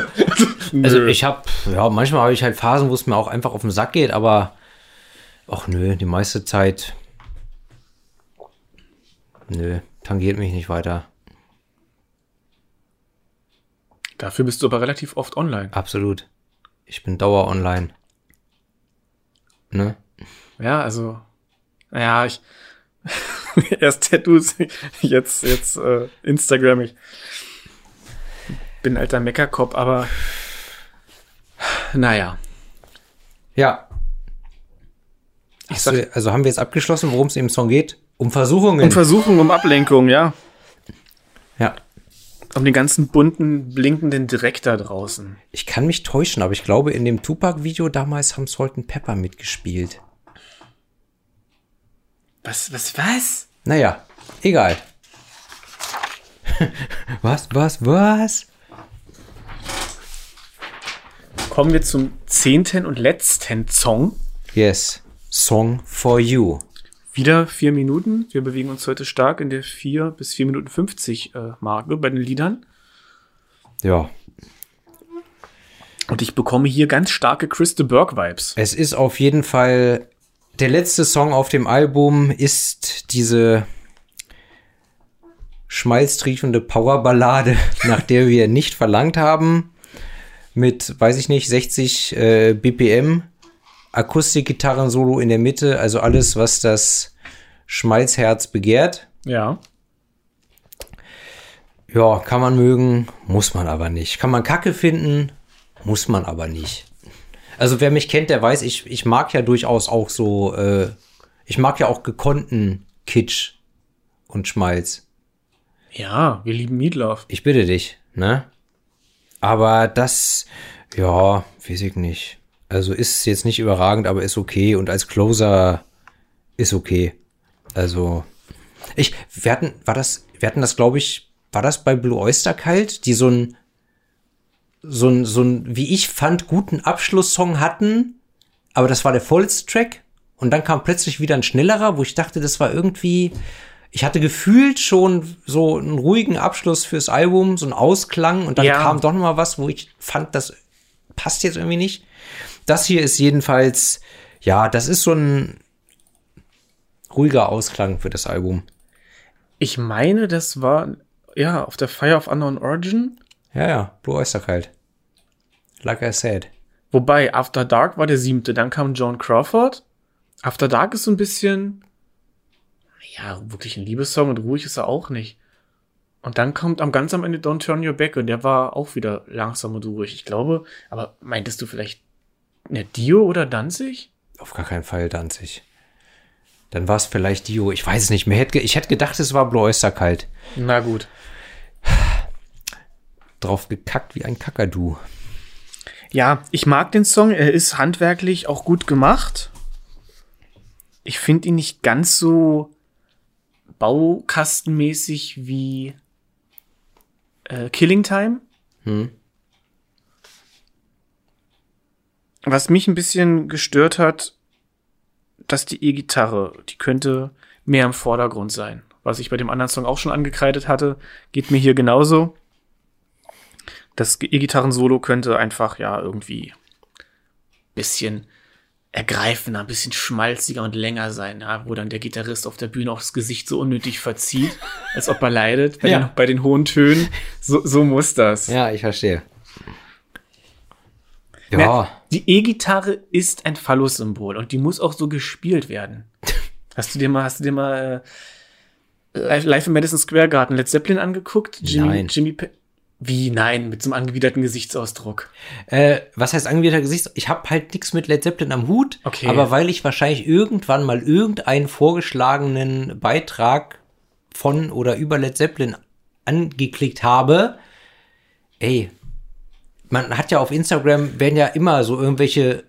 also ich habe, ja, manchmal habe ich halt Phasen, wo es mir auch einfach auf den Sack geht, aber ach nö, die meiste Zeit, nö, tangiert mich nicht weiter. Dafür bist du aber relativ oft online. Absolut. Ich bin dauer online. Ne? Ja, also, ja, ich erst Tattoos, jetzt, jetzt äh, Instagram. Ich bin ein alter Meckerkopf, aber naja. Ja. Hast du, sag, also haben wir jetzt abgeschlossen, worum es im Song geht? Um Versuchungen. um Versuchung, um Ablenkung, ja. ja. Um den ganzen bunten, blinkenden Dreck da draußen. Ich kann mich täuschen, aber ich glaube, in dem Tupac-Video damals haben Salt and Pepper mitgespielt. Was, was, was? Naja, egal. was, was, was? Kommen wir zum zehnten und letzten Song. Yes. Song for you. Wieder vier Minuten. Wir bewegen uns heute stark in der vier bis vier Minuten 50 äh, Marke bei den Liedern. Ja. Und ich bekomme hier ganz starke Chris de Burgh Vibes. Es ist auf jeden Fall der letzte Song auf dem Album ist diese schmalztriefende Powerballade, nach der wir nicht verlangt haben. Mit, weiß ich nicht, 60 äh, BPM, Akustikgitarren-Solo in der Mitte, also alles, was das Schmalzherz begehrt. Ja. Ja, kann man mögen, muss man aber nicht. Kann man Kacke finden, muss man aber nicht. Also wer mich kennt, der weiß, ich, ich mag ja durchaus auch so, äh, ich mag ja auch gekonnten Kitsch und Schmalz. Ja, wir lieben Meatloaf. Ich bitte dich, ne? Aber das, ja, weiß ich nicht. Also ist jetzt nicht überragend, aber ist okay. Und als Closer ist okay. Also, ich, wir hatten, war das, wir hatten das, glaube ich, war das bei Blue Oyster Cult, die so ein, so ein, so ein, wie ich fand, guten Abschlusssong hatten, aber das war der vollste Track. Und dann kam plötzlich wieder ein schnellerer, wo ich dachte, das war irgendwie, ich hatte gefühlt schon so einen ruhigen Abschluss fürs Album, so einen Ausklang und dann Ja. kam doch noch mal was, wo ich fand, das passt jetzt irgendwie nicht. Das hier ist jedenfalls, ja, das ist so ein ruhiger Ausklang für das Album. Ich meine, das war, ja, auf der Fire of Unknown Origin. Ja, ja, Blue Oyster Cult. Like I said. Wobei, After Dark war der siebte, dann kam Joan Crawford. After Dark ist so ein bisschen, ja, wirklich ein Liebessong und ruhig ist er auch nicht. Und dann kommt am ganz am Ende Don't Turn Your Back und der war auch wieder langsam und ruhig. Ich glaube, aber meintest du vielleicht ne, Dio oder Danzig? Auf gar keinen Fall Danzig. Dann war es vielleicht Dio. Ich weiß es nicht mehr. Ich hätte gedacht, es war Blue Oyster Cult. Na gut. Drauf gekackt wie ein Kakadu. Ja, ich mag den Song. Er ist handwerklich auch gut gemacht. Ich finde ihn nicht ganz so baukastenmäßig wie äh, Killing Time. Hm. Was mich ein bisschen gestört hat, dass die E-Gitarre, die könnte mehr im Vordergrund sein. Was ich bei dem anderen Song auch schon angekreidet hatte, geht mir hier genauso. Das E-Gitarren-Solo könnte einfach, ja, irgendwie bisschen ergreifender, ein bisschen schmalziger und länger sein, ja, wo dann der Gitarrist auf der Bühne auch das Gesicht so unnötig verzieht, als ob er leidet bei, Ja. den, bei den hohen Tönen. So, so muss das. Ja, ich verstehe. Ja, Ne, Die E-Gitarre ist ein Phallus-Symbol und die muss auch so gespielt werden. Hast du dir mal, hast du dir mal äh, live, live im Madison Square Garden Led Zeppelin angeguckt? Jimmy, Nein. Jimmy Pe Wie nein, mit so einem angewiderten Gesichtsausdruck. Äh, was heißt angewiderter Gesicht? Ich habe halt nichts mit Led Zeppelin am Hut, Okay. aber weil ich wahrscheinlich irgendwann mal irgendeinen vorgeschlagenen Beitrag von oder über Led Zeppelin angeklickt habe, ey, man hat ja auf Instagram werden ja immer so irgendwelche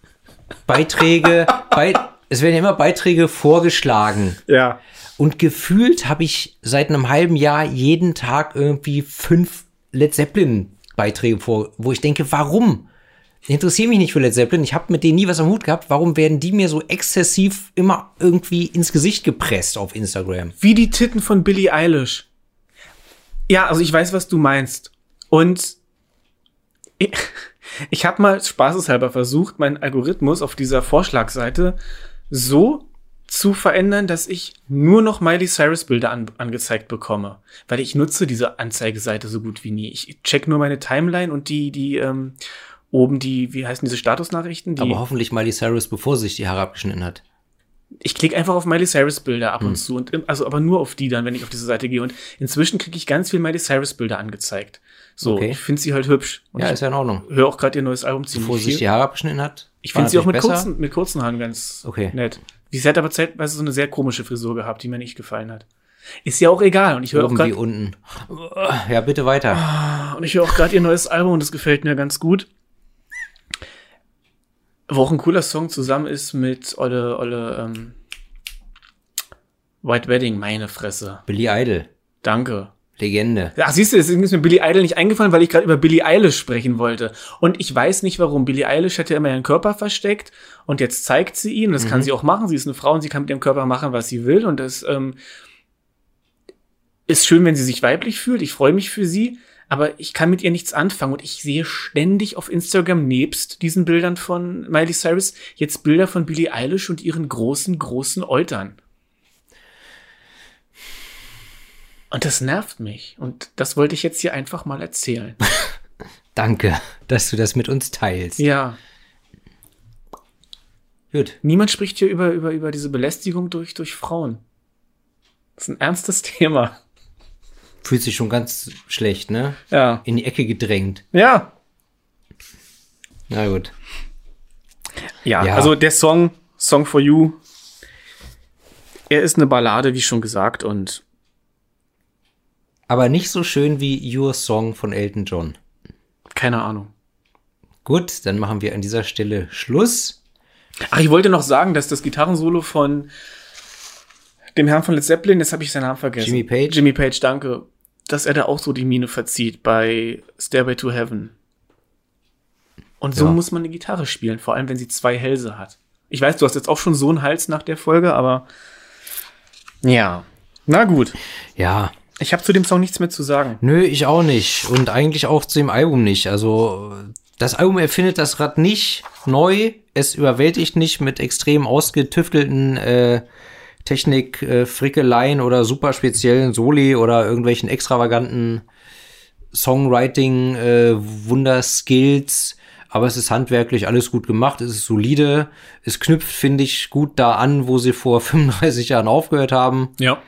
Beiträge, bei, es werden ja immer Beiträge vorgeschlagen. Ja. Und gefühlt habe ich seit einem halben Jahr jeden Tag irgendwie fünf Led Zeppelin-Beiträge vor, wo ich denke, warum? Ich interessiere mich nicht für Led Zeppelin, ich habe mit denen nie was am Hut gehabt. Warum werden die mir so exzessiv immer irgendwie ins Gesicht gepresst auf Instagram? Wie die Titten von Billie Eilish. Ja, also ich weiß, was du meinst. Und ich, ich habe mal spaßeshalber versucht, meinen Algorithmus auf dieser Vorschlagseite so zu verändern, dass ich nur noch Miley Cyrus Bilder an, angezeigt bekomme. Weil ich nutze diese Anzeigeseite so gut wie nie. Ich check nur meine Timeline und die, die, ähm, oben die, wie heißen diese Statusnachrichten? Die, Aber hoffentlich Miley Cyrus, bevor sie sich die Haare abgeschnitten hat. ich klicke einfach auf Miley Cyrus Bilder Hm. ab und zu und also aber nur auf die dann, wenn ich auf diese Seite gehe und inzwischen kriege ich ganz viel Miley Cyrus Bilder angezeigt. So, Okay. ich finde sie halt hübsch und Ja, ist ja in Ordnung. höre auch gerade ihr neues Album ziemlich Bevor sie sich die Haare abgeschnitten hat. Ich finde sie auch mit besser. kurzen, mit kurzen Haaren ganz Okay. nett. Sie hat aber zeitweise so eine sehr komische Frisur gehabt, die mir nicht gefallen hat. Ist ja auch egal und ich höre auch gerade unten. Ja, bitte weiter. und ich höre auch gerade ihr neues Album und das gefällt mir ganz gut. Wo auch ein cooler Song zusammen ist mit Olle, Olle, ähm, White Wedding, meine Fresse. Billy Idol. Danke. Legende. Ach, siehst du, deswegen ist mir Billie Idol nicht eingefallen, weil ich gerade über Billie Eilish sprechen wollte. Und ich weiß nicht warum. Billie Eilish hat ja immer ihren Körper versteckt und jetzt zeigt sie ihn. Das kann sie auch machen. Sie ist eine Frau und sie kann mit ihrem Körper machen, was sie will. Und das ähm, ist schön, wenn sie sich weiblich fühlt. Ich freue mich für sie. Aber ich kann mit ihr nichts anfangen. Und ich sehe ständig auf Instagram nebst diesen Bildern von Miley Cyrus jetzt Bilder von Billie Eilish und ihren großen, großen Eutern. Und das nervt mich. Und das wollte ich jetzt hier einfach mal erzählen. Danke, dass du das mit uns teilst. Ja, Gut. niemand spricht hier über, über, über diese Belästigung durch, durch Frauen. Das ist ein ernstes Thema. Fühlt sich schon ganz schlecht, ne? Ja. In die Ecke gedrängt. Ja. Na gut. Ja, Ja. also der Song, Song for You, er ist eine Ballade, wie schon gesagt, und Aber nicht so schön wie Your Song von Elton John. keine Ahnung. Gut, dann machen wir an dieser Stelle Schluss. Ach, ich wollte noch sagen, dass das Gitarrensolo von dem Herrn von Led Zeppelin, jetzt habe ich seinen Namen vergessen. Jimmy Page? Jimmy Page, danke. Dass er da auch so die Miene verzieht bei Stairway to Heaven. Und so Ja. muss man eine Gitarre spielen, vor allem wenn sie zwei Hälse hat. Ich weiß, du hast jetzt auch schon so einen Hals nach der Folge, aber ja. Na gut. Ja, Ich habe zu dem Song nichts mehr zu sagen. Nö, ich auch nicht. Und eigentlich auch zu dem Album nicht. Also, das Album erfindet das Rad nicht neu. Es überwältigt nicht mit extrem ausgetüftelten äh, Technik, äh, Frickeleien oder super speziellen Soli oder irgendwelchen extravaganten Songwriting, äh, Wunderskills. Aber es ist handwerklich alles gut gemacht, es ist solide. Es knüpft, finde ich, gut da an, wo sie vor 35 Jahren aufgehört haben. Ja.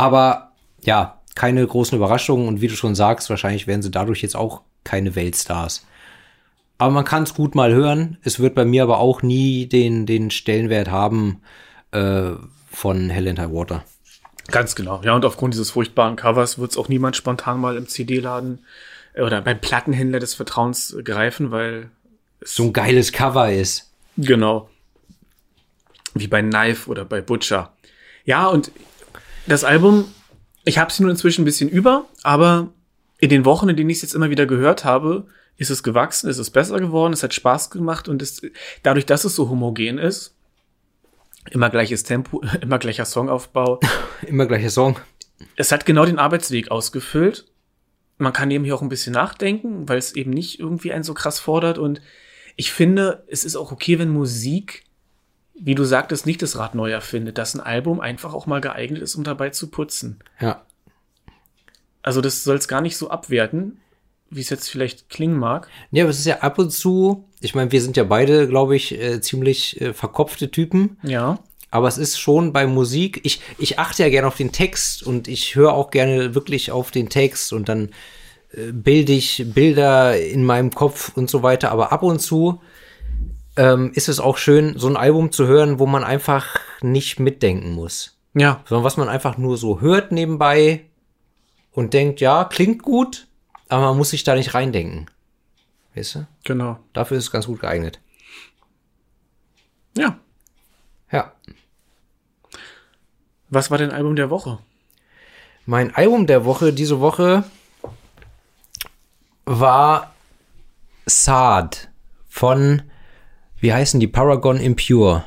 Aber ja, keine großen Überraschungen und wie du schon sagst, wahrscheinlich werden sie dadurch jetzt auch keine Weltstars. Aber man kann es gut mal hören. Es wird bei mir aber auch nie den, den Stellenwert haben äh, von Hell and High Water. Ganz genau. Ja, und aufgrund dieses furchtbaren Covers wird es auch niemand spontan mal im CD-Laden äh, oder beim Plattenhändler des Vertrauens greifen, weil So ein geiles Cover ist. Genau. Wie bei Knife oder bei Butcher. Ja, und das Album, ich habe es nun inzwischen ein bisschen über, aber in den Wochen, in denen ich es jetzt immer wieder gehört habe, ist es gewachsen, ist es besser geworden, es hat Spaß gemacht und es, dadurch, dass es so homogen ist, immer gleiches Tempo, immer gleicher Songaufbau, Immer gleicher Song. es hat genau den Arbeitsweg ausgefüllt. Man kann eben hier auch ein bisschen nachdenken, weil es eben nicht irgendwie einen so krass fordert. Und ich finde, es ist auch okay, wenn Musik, wie du sagtest, nicht das Rad neu erfindet, dass ein Album einfach auch mal geeignet ist, um dabei zu putzen. Ja. Also das soll es gar nicht so abwerten, wie es jetzt vielleicht klingen mag. Ja, aber es ist ja ab und zu, ich meine, wir sind ja beide, glaube ich, äh, ziemlich äh, verkopfte Typen. Ja. Aber es ist schon bei Musik, ich, ich achte ja gerne auf den Text und ich höre auch gerne wirklich auf den Text und dann äh, bilde ich Bilder in meinem Kopf und so weiter. Aber ab und zu ähm, ist es auch schön, so ein Album zu hören, wo man einfach nicht mitdenken muss. Ja. Sondern was man einfach nur so hört nebenbei und denkt, ja, klingt gut, aber man muss sich da nicht reindenken. Weißt du? Genau. Dafür ist es ganz gut geeignet. Ja. Ja. Was war dein Album der Woche? Mein Album der Woche diese Woche war Sad von, wie heißen die, Paragon Impure.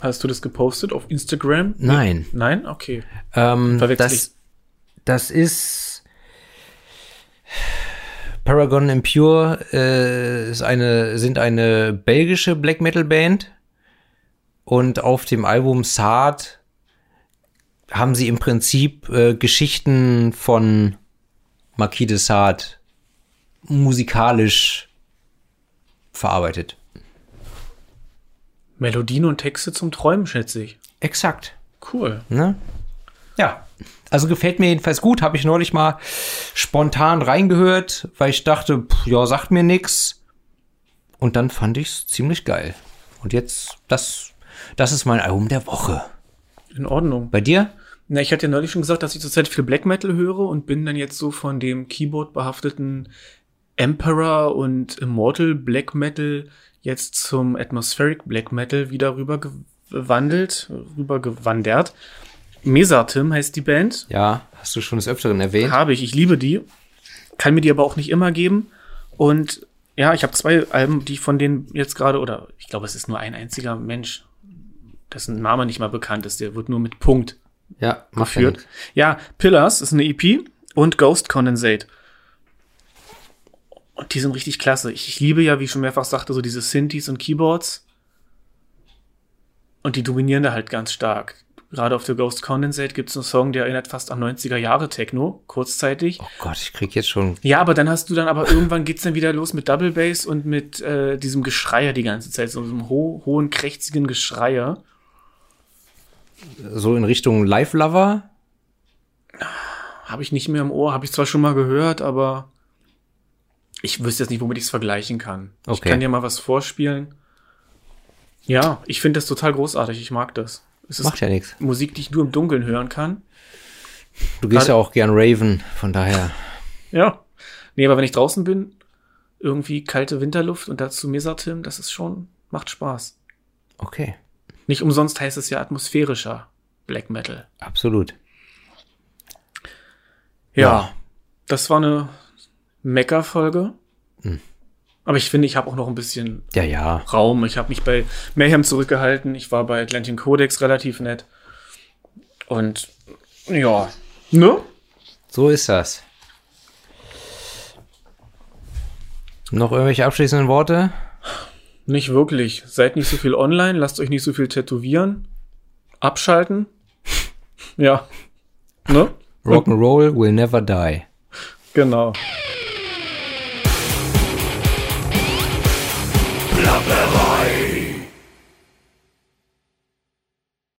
Hast du das gepostet auf Instagram? Nein. Nein? Okay. Ähm, Verwechsel das, das ist Paragon Impure äh, ist eine, sind eine belgische Black Metal Band und auf dem Album Sad haben sie im Prinzip äh, Geschichten von Marquis de Sade musikalisch verarbeitet. Melodien und Texte zum Träumen, schätze ich. Exakt. Cool. Ne? Ja. Also gefällt mir jedenfalls gut. Habe ich neulich mal spontan reingehört, weil ich dachte, pff, ja, sagt mir nix. Und dann fand ich's ziemlich geil. Und jetzt, das, das ist mein Album der Woche. In Ordnung. Bei dir? Na, ich hatte ja neulich schon gesagt, dass ich zurzeit viel Black Metal höre und bin dann jetzt so von dem Keyboard behafteten Emperor und Immortal Black Metal jetzt zum Atmospheric Black Metal wieder rüber gewandelt, rüber gewandert. Mesatim heißt die Band. Ja, hast du schon des Öfteren erwähnt. Habe ich, ich liebe die. Kann mir die aber auch nicht immer geben. Und ja, ich habe zwei Alben, die von denen jetzt gerade, oder ich glaube, es ist nur ein einziger Mensch, dessen Name nicht mal bekannt ist, der wird nur mit Punkt Ja, ja geführt. nix. Ja, Pillars ist eine EP und Ghost Condensate. Und die sind richtig klasse. Ich, ich liebe ja, wie ich schon mehrfach sagte, so diese Synthes und Keyboards. Und die dominieren da halt ganz stark. Gerade auf der Ghost Condensate gibt es einen Song, der erinnert fast an 90er Jahre Techno, kurzzeitig. Oh Gott, ich krieg jetzt schon. Ja, aber dann hast du dann, aber irgendwann geht's dann wieder los mit Double Bass und mit äh, diesem Geschreier die ganze Zeit, so einem ho hohen, krächzigen Geschreier. So in Richtung Live Lover. Habe ich nicht mehr im Ohr, habe ich zwar schon mal gehört, aber ich wüsste jetzt nicht, womit ich es vergleichen kann. Ich Okay. kann dir mal was vorspielen. Ja, ich finde das total großartig, ich mag das. Es ist Macht ja nichts. Musik, die ich nur im Dunkeln hören kann. Du gehst Gerade- ja auch gern Raven, von daher. Ja. Nee, aber wenn ich draußen bin, irgendwie kalte Winterluft und dazu Mesatim, das ist schon, macht Spaß. Okay, Nicht umsonst heißt es ja atmosphärischer Black Metal. absolut. Ja, Ja. das war eine Mecker-Folge. Hm. Aber ich finde, ich habe auch noch ein bisschen Ja, ja. Raum. Ich habe mich bei Mayhem zurückgehalten. Ich war bei Atlantic Codex relativ nett. Und ja, ne? So ist das. Noch irgendwelche abschließenden Worte? Nicht wirklich. Seid nicht so viel online, lasst euch nicht so viel tätowieren. Abschalten. ja. Ne? Rock'n'Roll will never die. Genau. Love